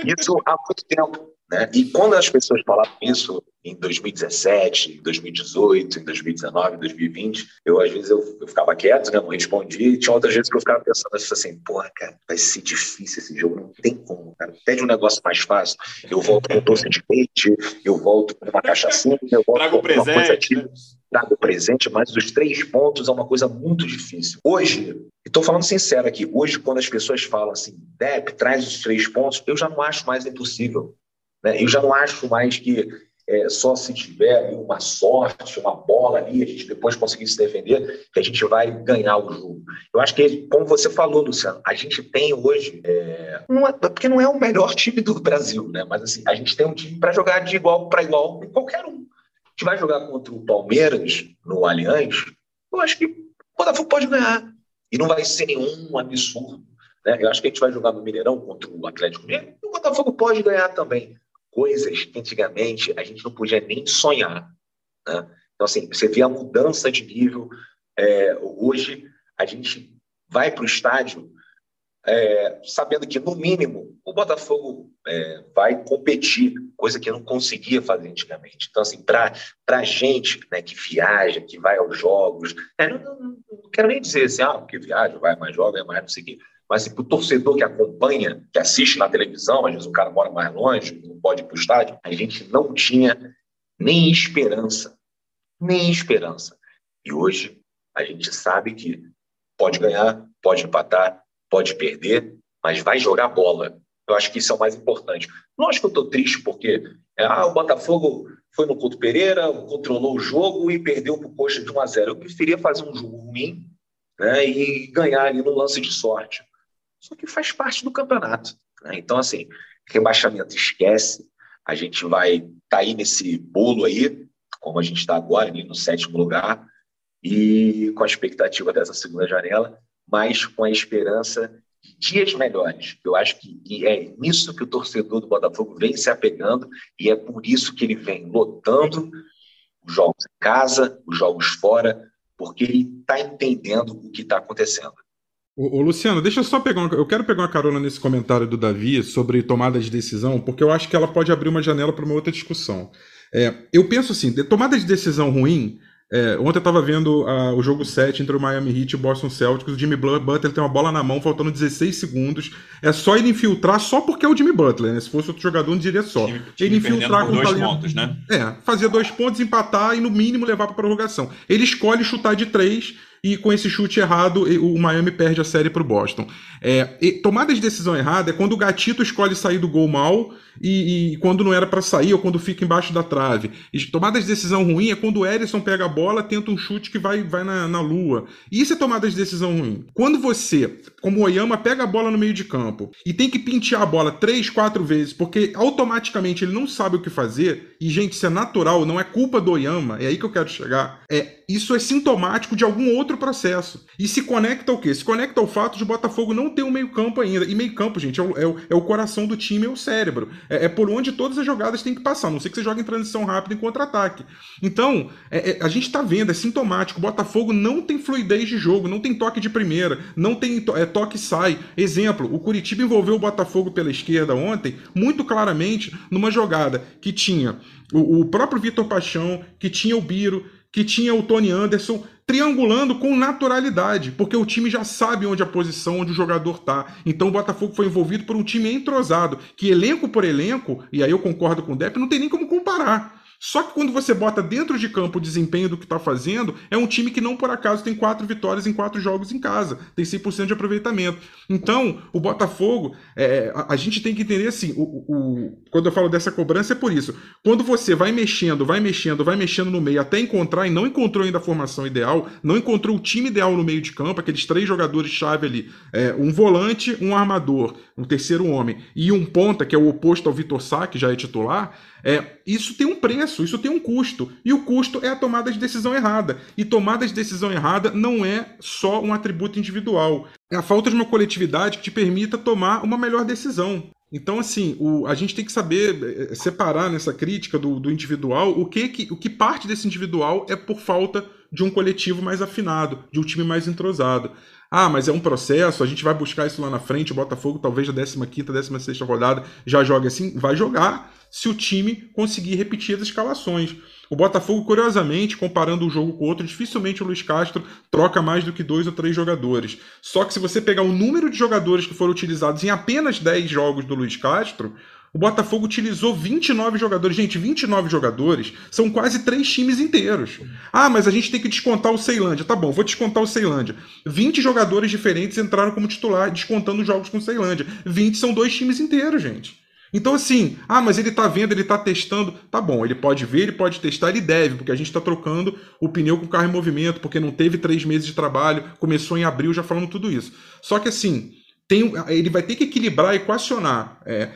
Isso há muito tempo. Né? E quando as pessoas falavam isso em 2017, em 2018, em 2019, em 2020, eu às vezes eu, eu ficava quieto, né? não respondia, e tinha outras vezes que eu ficava pensando assim, porra, cara, vai ser difícil esse jogo, não tem como, cara. Pede um negócio mais fácil. Eu volto com doce de leite, eu volto com uma cachaçinha, eu volto Trago com presente, uma coisa né? Trago presente, mas os três pontos é uma coisa muito difícil. Hoje, estou falando sincero aqui, hoje quando as pessoas falam assim, Dep, traz os três pontos, eu já não acho mais impossível. Né? Eu já não acho mais que é, só se tiver uma sorte, uma bola ali, a gente depois conseguir se defender, que a gente vai ganhar o jogo. Eu acho que, como você falou, Luciano, a gente tem hoje, é, não é, porque não é o melhor time do Brasil, né? mas assim, a gente tem um time para jogar de igual para igual em qualquer um. Gente vai jogar contra o Palmeiras no Allianz, eu acho que o Botafogo pode ganhar. E não vai ser nenhum absurdo. Né? Eu acho que a gente vai jogar no Mineirão contra o Atlético Mineiro e o Botafogo pode ganhar também coisas que antigamente a gente não podia nem sonhar. Né? Então, assim, você vê a mudança de nível. É, hoje, a gente vai para o estádio é, sabendo que, no mínimo, o Botafogo é, vai competir, coisa que não conseguia fazer antigamente. Então, assim, para a gente né, que viaja, que vai aos jogos, é, não, não, não, quero nem dizer assim, ah, porque viaja, vai mais joga, é mais não sei o quê. Mas assim, para o torcedor que acompanha, que assiste na televisão, às vezes o cara mora mais longe, não pode ir para o estádio, a gente não tinha nem esperança, nem esperança. E hoje a gente sabe que pode ganhar, pode empatar, pode perder, mas vai jogar bola. Eu acho que isso é o mais importante. Não acho que eu estou triste porque ah, o Botafogo foi no Couto Pereira, controlou o jogo e perdeu para o Coxa de 1 a 0. Eu preferia fazer um jogo ruim né, e ganhar ali no lance de sorte. Só que faz parte do campeonato. Né? Então, assim, rebaixamento esquece. A gente vai estar tá aí nesse bolo aí, como a gente está agora, ali no sétimo lugar, e com a expectativa dessa segunda janela, mas com a esperança de dias melhores. Eu acho que é nisso que o torcedor do Botafogo vem se apegando e é por isso que ele vem lotando os jogos em casa, os jogos fora, porque ele está entendendo o que está acontecendo. Ô, Luciano, deixa eu só pegar uma, Eu quero pegar uma carona nesse comentário do Davi sobre tomada de decisão, porque eu acho que ela pode abrir uma janela para uma outra discussão. É, eu penso assim: tomada de decisão ruim É, ontem eu tava vendo uh, o jogo 7 entre o Miami Heat e o Boston Celtics. O Jimmy Butler tem uma bola na mão, faltando 16 segundos. É só ele infiltrar só porque é o Jimmy Butler, né? Se fosse outro jogador, não diria só. Time, time ele infiltrar com dois talento. pontos, né? É, fazia dois pontos, empatar e no mínimo levar pra prorrogação. Ele escolhe chutar de três e com esse chute errado, o Miami perde a série para o Boston. É, tomada de decisão errada é quando o gatito escolhe sair do gol mal e, e quando não era para sair ou quando fica embaixo da trave. E tomada de decisão ruim é quando o Erisson pega a bola, tenta um chute que vai, vai na, na lua. Isso é tomada de decisão ruim. Quando você, como o Oyama, pega a bola no meio de campo e tem que pentear a bola três, quatro vezes, porque automaticamente ele não sabe o que fazer, e gente, isso é natural, não é culpa do Oyama, é aí que eu quero chegar. É, isso é sintomático de algum outro processo. E se conecta ao quê? Se conecta ao fato de o Botafogo não ter um meio-campo ainda. E meio-campo, gente, é o, é, o, é o, coração do time, é o cérebro. É, é, por onde todas as jogadas têm que passar. Não sei que você joga em transição rápida em contra-ataque. Então, é, é a gente está vendo, é sintomático. O Botafogo não tem fluidez de jogo, não tem toque de primeira, não tem to é, toque sai. Exemplo, o Curitiba envolveu o Botafogo pela esquerda ontem, muito claramente, numa jogada que tinha o, o próprio Vitor Paixão, que tinha o Biro que tinha o Tony Anderson triangulando com naturalidade, porque o time já sabe onde a posição, onde o jogador tá. Então o Botafogo foi envolvido por um time entrosado, que elenco por elenco, e aí eu concordo com o Depp, não tem nem como comparar. Só que quando você bota dentro de campo o desempenho do que está fazendo, é um time que não por acaso tem quatro vitórias em quatro jogos em casa, tem 100% de aproveitamento. Então, o Botafogo, é, a, a, gente tem que entender assim: o, o, quando eu falo dessa cobrança, é por isso. Quando você vai mexendo, vai mexendo, vai mexendo no meio até encontrar, e não encontrou ainda a formação ideal, não encontrou o time ideal no meio de campo, aqueles três jogadores-chave ali: é, um volante, um armador, um terceiro homem, e um ponta, que é o oposto ao Vitor Sá, que já é titular é, isso tem um preço, isso tem um custo. E o custo é a tomada de decisão errada. E tomada de decisão errada não é só um atributo individual. É a falta de uma coletividade que te permita tomar uma melhor decisão. Então, assim, o, a gente tem que saber é, é, separar nessa crítica do, do individual o que, que, o que parte desse individual é por falta de um coletivo mais afinado, de um time mais entrosado. Ah, mas é um processo, a gente vai buscar isso lá na frente, o Botafogo talvez na 15ª, 16ª rodada já jogue assim, vai jogar se o time conseguir repetir as escalações. O Botafogo, curiosamente, comparando um jogo com o outro, dificilmente o Luiz Castro troca mais do que dois ou três jogadores. Só que se você pegar o número de jogadores que foram utilizados em apenas 10 jogos do Luiz Castro, o Botafogo utilizou 29 jogadores. Gente, 29 jogadores são quase três times inteiros. Ah, mas a gente tem que descontar o Ceilândia. Tá bom, vou descontar o Ceilândia. 20 jogadores diferentes entraram como titular, descontando os jogos com o Ceilândia. 20 são dois times inteiros, gente. Então, assim, ah, mas ele tá vendo, ele tá testando. Tá bom, ele pode ver, ele pode testar, ele deve, porque a gente tá trocando o pneu com o carro em movimento, porque não teve três meses de trabalho, começou em abril já falando tudo isso. Só que, assim, tem, ele vai ter que equilibrar, equacionar. É,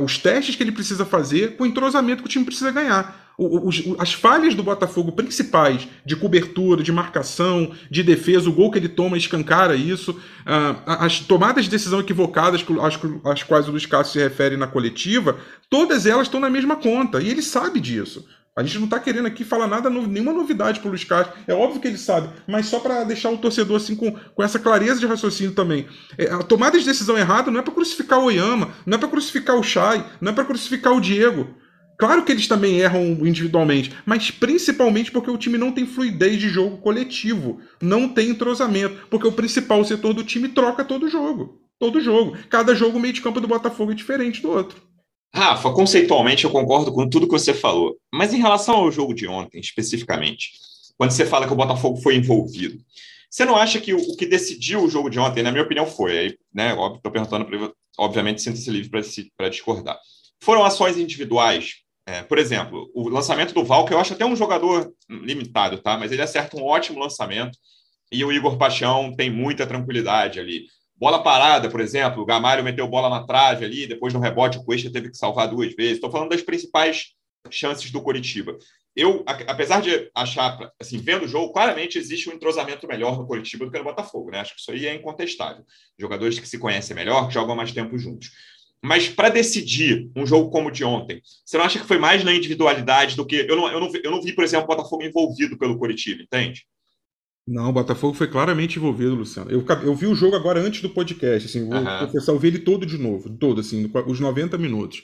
os testes que ele precisa fazer com o entrosamento que o time precisa ganhar. As falhas do Botafogo principais de cobertura, de marcação, de defesa, o gol que ele toma escancara isso, as tomadas de decisão equivocadas às, quais o Luiz Castro se refere na coletiva, todas elas estão na mesma conta e ele sabe disso. A gente não está querendo aqui falar nada, nenhuma novidade para o Luiz Castro. É óbvio que ele sabe, mas só para deixar o torcedor assim com, com essa clareza de raciocínio também. É, a tomada de decisão errada não é para crucificar o Oyama, não é para crucificar o Chay, não é para crucificar o Diego. Claro que eles também erram individualmente, mas principalmente porque o time não tem fluidez de jogo coletivo, não tem entrosamento, porque o principal setor do time troca todo jogo. Todo jogo. Cada jogo o meio de campo do Botafogo é diferente do outro. Rafa, conceitualmente eu concordo com tudo que você falou, mas em relação ao jogo de ontem, especificamente, quando você fala que o Botafogo foi envolvido, você não acha que o, que decidiu o jogo de ontem, na minha opinião, foi, aí, né, estou perguntando obviamente, sinta-se livre para discordar, foram ações individuais, é, por exemplo, o lançamento do Val, que eu acho até um jogador limitado, tá? Mas ele acerta um ótimo lançamento e o Igor Paixão tem muita tranquilidade ali. Bola parada, por exemplo, o Gamalho meteu bola na trave ali, depois no rebote o Cuesta teve que salvar duas vezes. Estou falando das principais chances do Coritiba. Eu, apesar de achar, assim, vendo o jogo, claramente existe um entrosamento melhor no Coritiba do que no Botafogo, né? Acho que isso aí é incontestável. Jogadores que se conhecem melhor, que jogam mais tempo juntos. Mas para decidir um jogo como o de ontem, você não acha que foi mais na individualidade do que. Eu não, eu não, eu não vi, por exemplo, o Botafogo envolvido pelo Coritiba, entende? Não, o Botafogo foi claramente envolvido, Luciano. Eu, eu vi o jogo agora antes do podcast, assim, vou uhum. confessar, eu vi ele todo de novo, todo, assim, os 90 minutos.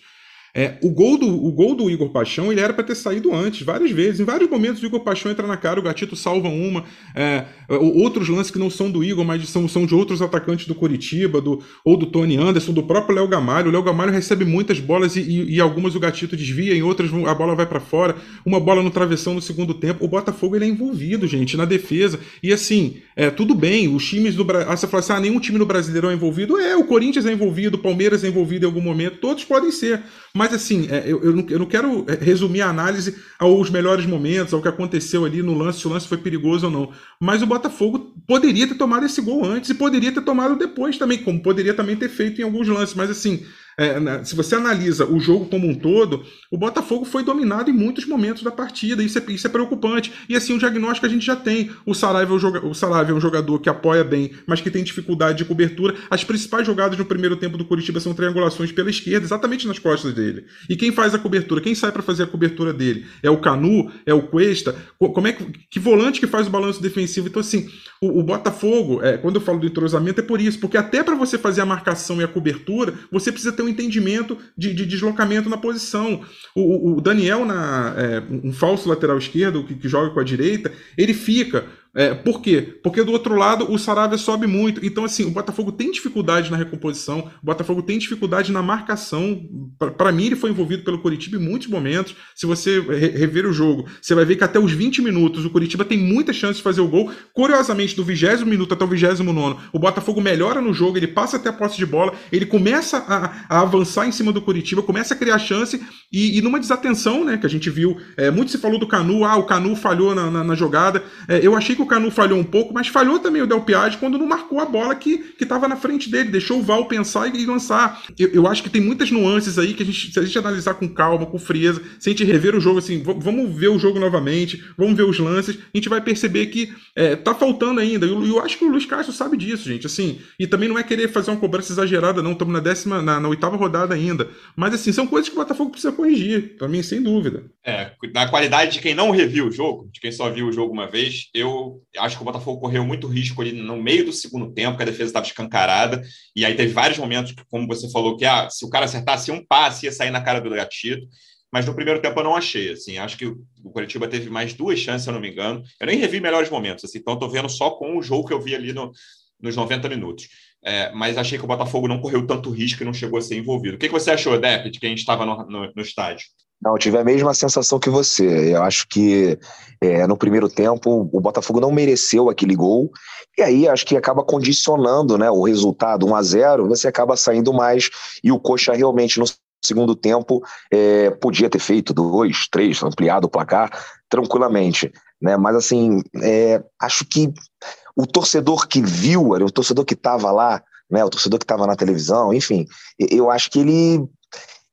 É, o, gol do, o gol do Igor Paixão ele era para ter saído antes, várias vezes. Em vários momentos o Igor Paixão entra na cara, o Gatito salva uma. É, outros lances que não são do Igor, mas são, são de outros atacantes do Coritiba, do, ou do Tony Anderson, do próprio Léo Gamalho. O Léo Gamalho recebe muitas bolas e, e, e algumas o Gatito desvia, em outras a bola vai para fora. Uma bola no travessão no segundo tempo. O Botafogo ele é envolvido, gente, na defesa. E assim, é, tudo bem, os times do Brasil. Ah, você fala assim: ah, nenhum time no Brasileirão é envolvido. É, o Corinthians é envolvido, o Palmeiras é envolvido em algum momento, todos podem ser. Mas assim, é, eu, eu, não, eu não quero é, resumir a análise aos melhores momentos, ao que aconteceu ali no lance, se o lance foi perigoso ou não. Mas o Botafogo poderia ter tomado esse gol antes e poderia ter tomado depois também, como poderia também ter feito em alguns lances. Mas assim, é, se você analisa o jogo como um todo, o Botafogo foi dominado em muitos momentos da partida. Isso é, isso é preocupante. E assim, o diagnóstico a gente já tem. O Saraiva, é o, o Saraiva é um jogador que apoia bem, mas que tem dificuldade de cobertura. As principais jogadas no primeiro tempo do Curitiba são triangulações pela esquerda, exatamente nas costas dele. E quem faz a cobertura? Quem sai para fazer a cobertura dele? É o Canu? É o Cuesta? Como é que, que volante que faz o balanço defensivo? Então, assim, o, o Botafogo, é, quando eu falo do entrosamento, é por isso, porque até para você fazer a marcação e a cobertura, você precisa ter um entendimento de, de deslocamento na posição. O, o Daniel, na, é, um falso lateral esquerdo, que, que joga com a direita, ele fica é, por quê? Porque do outro lado o Saravia sobe muito. Então, assim, o Botafogo tem dificuldade na recomposição, o Botafogo tem dificuldade na marcação. Para mim, ele foi envolvido pelo Curitiba em muitos momentos. Se você rever o jogo, você vai ver que até os 20 minutos o Curitiba tem muita chance de fazer o gol. Curiosamente, do 20 minuto até o 29, o Botafogo melhora no jogo, ele passa até a posse de bola, ele começa a, a avançar em cima do Curitiba, começa a criar chance e, e numa desatenção, né, que a gente viu. É, muito se falou do Canu, ah, o Canu falhou na, na, na jogada. É, eu achei que o Canu falhou um pouco, mas falhou também o Del Piage quando não marcou a bola que estava na frente dele, deixou o Val pensar e, lançar. Eu, eu, acho que tem muitas nuances aí que a gente, se a gente analisar com calma, com frieza, se a gente rever o jogo assim, vamos ver o jogo novamente, vamos ver os lances, a gente vai perceber que é, tá faltando ainda. E eu, eu, acho que o Luiz Castro sabe disso, gente. Assim, e também não é querer fazer uma cobrança exagerada, não. Estamos na décima, na, na, oitava rodada ainda. Mas assim, são coisas que o Botafogo precisa corrigir, para mim, sem dúvida. É, na qualidade de quem não reviu o jogo, de quem só viu o jogo uma vez, eu acho que o Botafogo correu muito risco ali no meio do segundo tempo, que a defesa estava escancarada, e aí teve vários momentos, como você falou, que ah, se o cara acertasse um passe, ia sair na cara do gatito, mas no primeiro tempo eu não achei, assim, acho que o Curitiba teve mais duas chances, se eu não me engano, eu nem revi melhores momentos, assim, então estou vendo só com o jogo que eu vi ali no, nos 90 minutos. É, mas achei que o Botafogo não correu tanto risco e não chegou a ser envolvido. O que, que você achou, Depp, de quem estava no, no, no estádio? Não, eu tive a mesma sensação que você. Eu acho que é, no primeiro tempo o Botafogo não mereceu aquele gol. E aí acho que acaba condicionando né, o resultado 1 a 0 você acaba saindo mais. E o Coxa realmente no segundo tempo é, podia ter feito dois, três, ampliado o placar tranquilamente. Né? Mas assim, é, acho que o torcedor que viu, o torcedor que estava lá, né, o torcedor que estava na televisão, enfim, eu acho que ele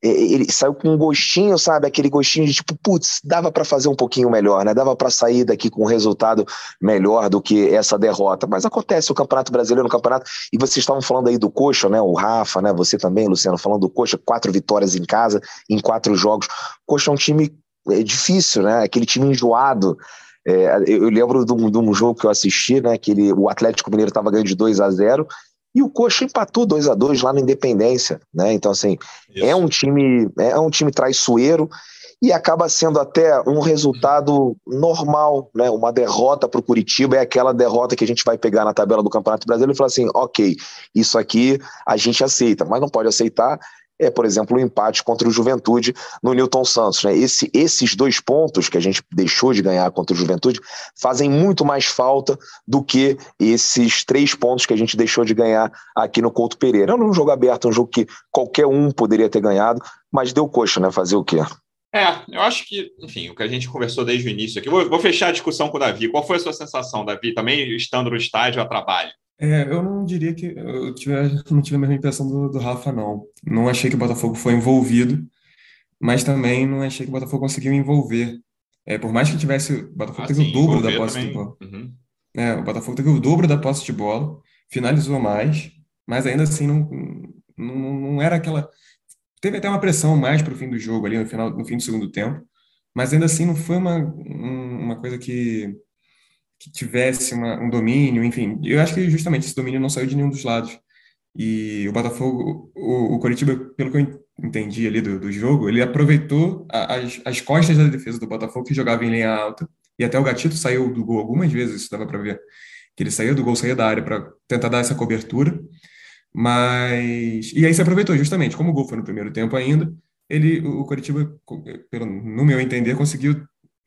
ele saiu com um gostinho, sabe? Aquele gostinho de tipo, putz, dava para fazer um pouquinho melhor, né? Dava para sair daqui com um resultado melhor do que essa derrota. Mas acontece o Campeonato Brasileiro no campeonato. E vocês estavam falando aí do Coxa, né? O Rafa, né? Você também, Luciano, falando do Coxa, quatro vitórias em casa, em quatro jogos. Coxa é um time é, difícil, né? Aquele time enjoado. É, eu lembro de um, de um, jogo que eu assisti, né? Que ele, o Atlético Mineiro estava ganhando de 2 a 0 e o Coxa empatou 2 a 2 lá na Independência, né? Então assim, Isso. é um time, é um time traiçoeiro e acaba sendo até um resultado normal, né? Uma derrota para o Curitiba é aquela derrota que a gente vai pegar na tabela do Campeonato Brasileiro e falar assim, ok, isso aqui a gente aceita, mas não pode aceitar é, por exemplo, o empate contra o Juventude no Newton Santos. Né? Esse, esses dois pontos que a gente deixou de ganhar contra o Juventude fazem muito mais falta do que esses três pontos que a gente deixou de ganhar aqui no Couto Pereira. Era um jogo aberto, um jogo que qualquer um poderia ter ganhado, mas deu coxa, né? Fazer o quê? É, eu acho que, enfim, o que a gente conversou desde o início aqui. Vou, vou fechar a discussão com o Davi. Qual foi a sua sensação, Davi, também estando no estádio a trabalho? É, eu não diria que eu tive, não tive a mesma impressão do, do Rafa, não. Não achei que o Botafogo foi envolvido, mas também não achei que o Botafogo conseguiu envolver. É, por mais que tivesse. O Botafogo ah, teve sim, o dobro da posse também. de bola. Uhum. É, o Botafogo teve o dobro da posse de bola, finalizou mais, mas ainda assim não, não, não era aquela. Teve até uma pressão mais para o fim do jogo ali, no final, no fim do segundo tempo, mas ainda assim não foi uma, uma coisa que que tivesse uma, um domínio, enfim. Eu acho que justamente esse domínio não saiu de nenhum dos lados. E o Botafogo, o, o Coritiba, pelo que eu entendi ali do, do jogo, ele aproveitou as, as costas da defesa do Botafogo, que jogava em linha alta, e até o Gatito saiu do gol algumas vezes, isso dava para ver, que ele saía do gol, saía da área para tentar dar essa cobertura, mas... E aí se aproveitou, justamente, como o gol foi no primeiro tempo ainda, ele, o Coritiba, pelo, no meu entender, conseguiu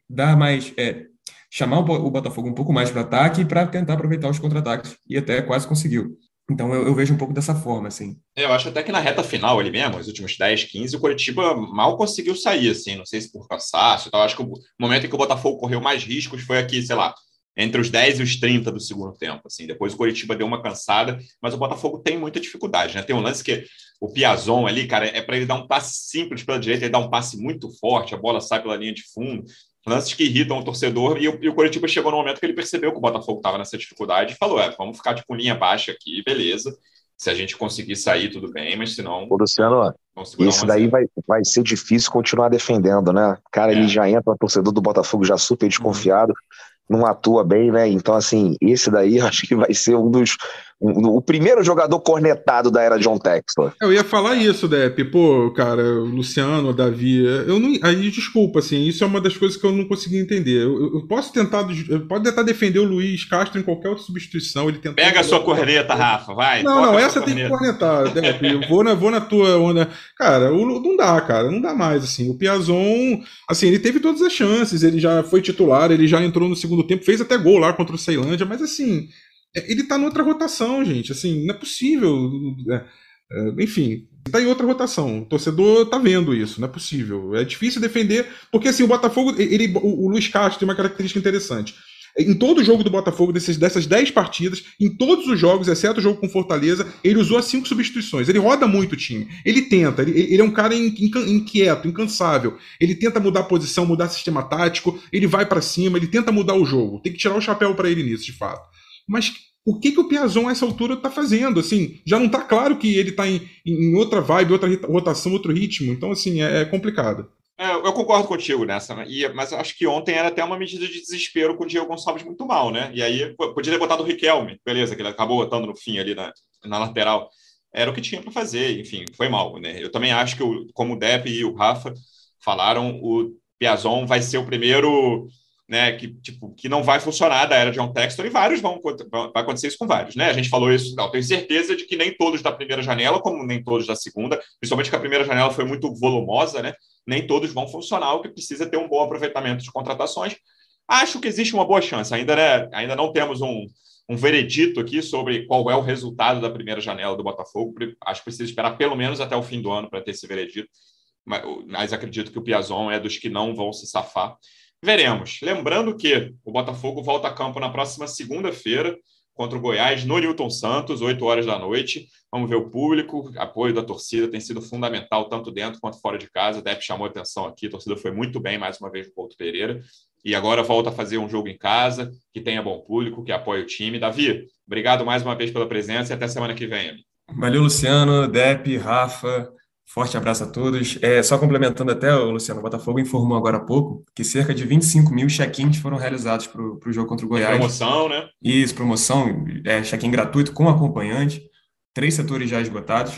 dar mais... É, chamar o Botafogo um pouco mais para ataque para tentar aproveitar os contra-ataques, e até quase conseguiu. Então eu, eu, vejo um pouco dessa forma, assim. Eu acho até que na reta final ali mesmo, os últimos 10, 15, o Curitiba mal conseguiu sair, assim, não sei se por cansaço. Então, acho que o momento em que o Botafogo correu mais riscos foi aqui, sei lá, entre os 10 e os 30 do segundo tempo, assim. Depois o Curitiba deu uma cansada, mas o Botafogo tem muita dificuldade, né? Tem um lance que o Piazon ali, cara, é para ele dar um passe simples pela direita, ele dá um passe muito forte, a bola sai pela linha de fundo lances que irritam o torcedor, e o, e o Coritiba chegou no momento que ele percebeu que o Botafogo estava nessa dificuldade e falou: é, vamos ficar tipo linha baixa aqui, beleza. Se a gente conseguir sair, tudo bem, mas se não. Luciano, isso daí vai, vai ser difícil continuar defendendo, né? Cara, é. ele já entra, o torcedor do Botafogo já super desconfiado. Uhum não atua bem, né? Então, assim, esse daí acho que vai ser um dos. O primeiro jogador cornetado da era John Textor. Eu ia falar isso, Depp. Pô, cara, o Luciano, o Davi. Eu não, aí, desculpa, assim, isso é uma das coisas que eu não consegui entender. Eu, eu posso tentar. Eu posso tentar defender o Luiz Castro em qualquer outra substituição. Ele Pega a sua corneta, Rafa, vai. Não, não, essa tem que cornetar, Depp. Eu vou na, vou na tua onda. Cara, o, não dá, cara, não dá mais, assim. O Piazon, assim, ele teve todas as chances, ele já foi titular, ele já entrou no segundo tempo, fez até gol lá contra o Ceilândia, mas assim, ele tá noutra rotação, gente. Assim, não é possível. É, é, enfim, tá em outra rotação. O torcedor tá vendo isso, não é possível. É difícil defender, porque assim, o Botafogo, ele, o, o Luiz Castro tem uma característica interessante. Em todo jogo do Botafogo, desses, dessas 10 partidas, em todos os jogos, exceto o jogo com Fortaleza, ele usou as cinco substituições. Ele roda muito o time. Ele tenta, ele, ele é um cara inquieto, incansável. Ele tenta mudar a posição, mudar sistema tático, ele vai para cima, ele tenta mudar o jogo. Tem que tirar o chapéu para ele nisso, de fato. Mas o que, que o Piazon a essa altura está fazendo? Assim, já não está claro que ele está em, em outra vibe, outra rotação, outro ritmo. Então, assim, é, é complicado. É, eu concordo contigo nessa, né? e, mas acho que ontem era até uma medida de desespero com o Diego Gonçalves muito mal, né? E aí podia ter botado o Riquelme, beleza, que ele acabou botando no fim ali na, na lateral. Era o que tinha para fazer, enfim, foi mal, né? Eu também acho que, o, como o Depp e o Rafa falaram, o Piazon vai ser o primeiro, né, que, tipo, que não vai funcionar da era de John Textor, e vários vão, vai acontecer isso com vários, né? A gente falou isso, não, tenho certeza de que nem todos da primeira janela, como nem todos da segunda, principalmente que a primeira janela foi muito volumosa, né? nem todos vão funcionar, o que precisa ter um bom aproveitamento de contratações. Acho que existe uma boa chance. Ainda, né, ainda não temos um, um veredito aqui sobre qual é o resultado da primeira janela do Botafogo. Acho que precisa esperar pelo menos até o fim do ano para ter esse veredito. Mas, mas acredito que o Piazon é dos que não vão se safar. Veremos. Lembrando que o Botafogo volta a campo na próxima segunda-feira contra o Goiás no Newton Santos, 8 horas da noite. Vamos ver o público, apoio da torcida tem sido fundamental, tanto dentro quanto fora de casa. O chamou atenção aqui, a torcida foi muito bem mais uma vez no Couto Pereira. E agora volta a fazer um jogo em casa, que tenha bom público, que apoie o time. Davi, obrigado mais uma vez pela presença e até semana que vem. Valeu, Luciano, Depp, Rafa. Forte abraço a todos. É, só complementando até, o Luciano Botafogo informou agora há pouco que cerca de 25 mil check-ins foram realizados para o jogo contra o Goiás. promoção, né? Isso, promoção, é, check-in gratuito com acompanhante, três setores já esgotados.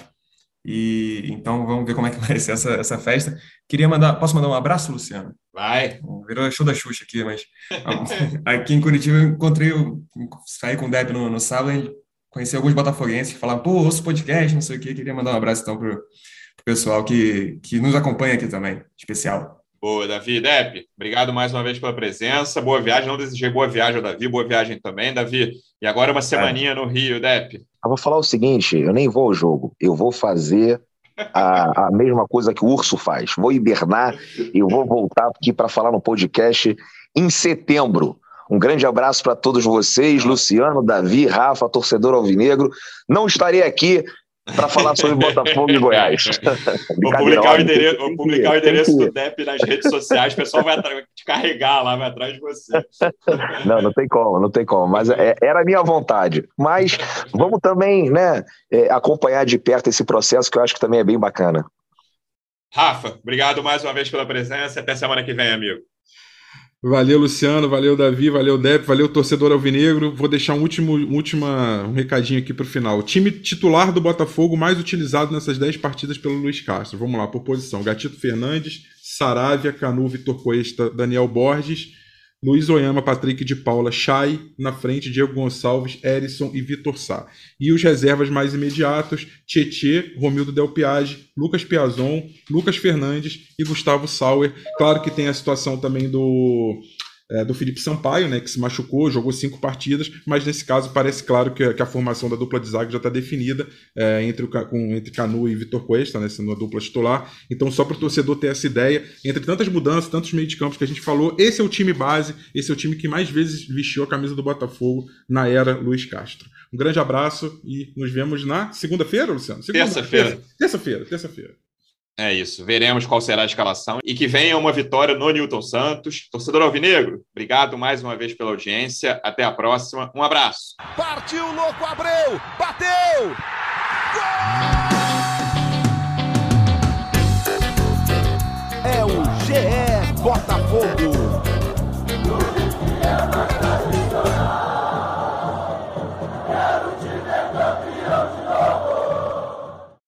E então vamos ver como é que vai ser essa, essa festa. Queria mandar, posso mandar um abraço, Luciano? Vai. Virou show da Xuxa aqui, mas aqui em Curitiba eu encontrei, saí com o Depp no, no sábado, conheci alguns botafoguenses que falavam, pô, ouço podcast, não sei o quê. Queria mandar um abraço então para pessoal que, que nos acompanha aqui também, especial. Boa, Davi. Depp, obrigado mais uma vez pela presença. Boa viagem. Não desejei boa viagem ao Davi, boa viagem também, Davi. E agora uma semaninha é. no Rio, Depp. Eu vou falar o seguinte: eu nem vou ao jogo, eu vou fazer a, a mesma coisa que o urso faz. Vou hibernar e vou voltar aqui para falar no podcast em setembro. Um grande abraço para todos vocês, Luciano, Davi, Rafa, torcedor alvinegro. Não estarei aqui para falar sobre Botafogo e Goiás. Vou publicar o endereço, vou publicar o endereço do DEP nas redes sociais, o pessoal vai te carregar lá, vai atrás de você. Não, não tem como, não tem como. Mas é, era a minha vontade. Mas vamos também né, é, acompanhar de perto esse processo, que eu acho que também é bem bacana. Rafa, obrigado mais uma vez pela presença. Até semana que vem, amigo. Valeu, Luciano, valeu, Davi, valeu, Dep, valeu, torcedor alvinegro. Vou deixar um último última, um recadinho aqui para o final. O time titular do Botafogo mais utilizado nessas 10 partidas pelo Luiz Castro. Vamos lá, por posição. Gatito Fernandes, Saravia, Canu, Vitor Cuesta, Daniel Borges, Luiz Oyama, Patrick de Paula, Chay, na frente, Diego Gonçalves, Erisson e Vitor Sá. E os reservas mais imediatos, Tietê, Romildo Del Piage, Lucas Piazon, Lucas Fernandes e Gustavo Sauer. Claro que tem a situação também do é, do Felipe Sampaio, né, que se machucou, jogou cinco partidas, mas nesse caso parece claro que, que a formação da dupla de zaga já está definida é, entre, o, com, entre Canu e Vitor Cuesta, né, sendo a dupla titular. Então, só para o torcedor ter essa ideia, entre tantas mudanças, tantos meios de campo que a gente falou, esse é o time base, esse é o time que mais vezes vestiu a camisa do Botafogo na era Luiz Castro. Um grande abraço e nos vemos na segunda-feira, Luciano? Terça-feira. Terça-feira, terça-feira. É isso. Veremos qual será a escalação e que venha uma vitória no Newton Santos. Torcedor Alvinegro, obrigado mais uma vez pela audiência. Até a próxima. Um abraço. Partiu louco Abreu, bateu! Gol! É o GE Botafogo.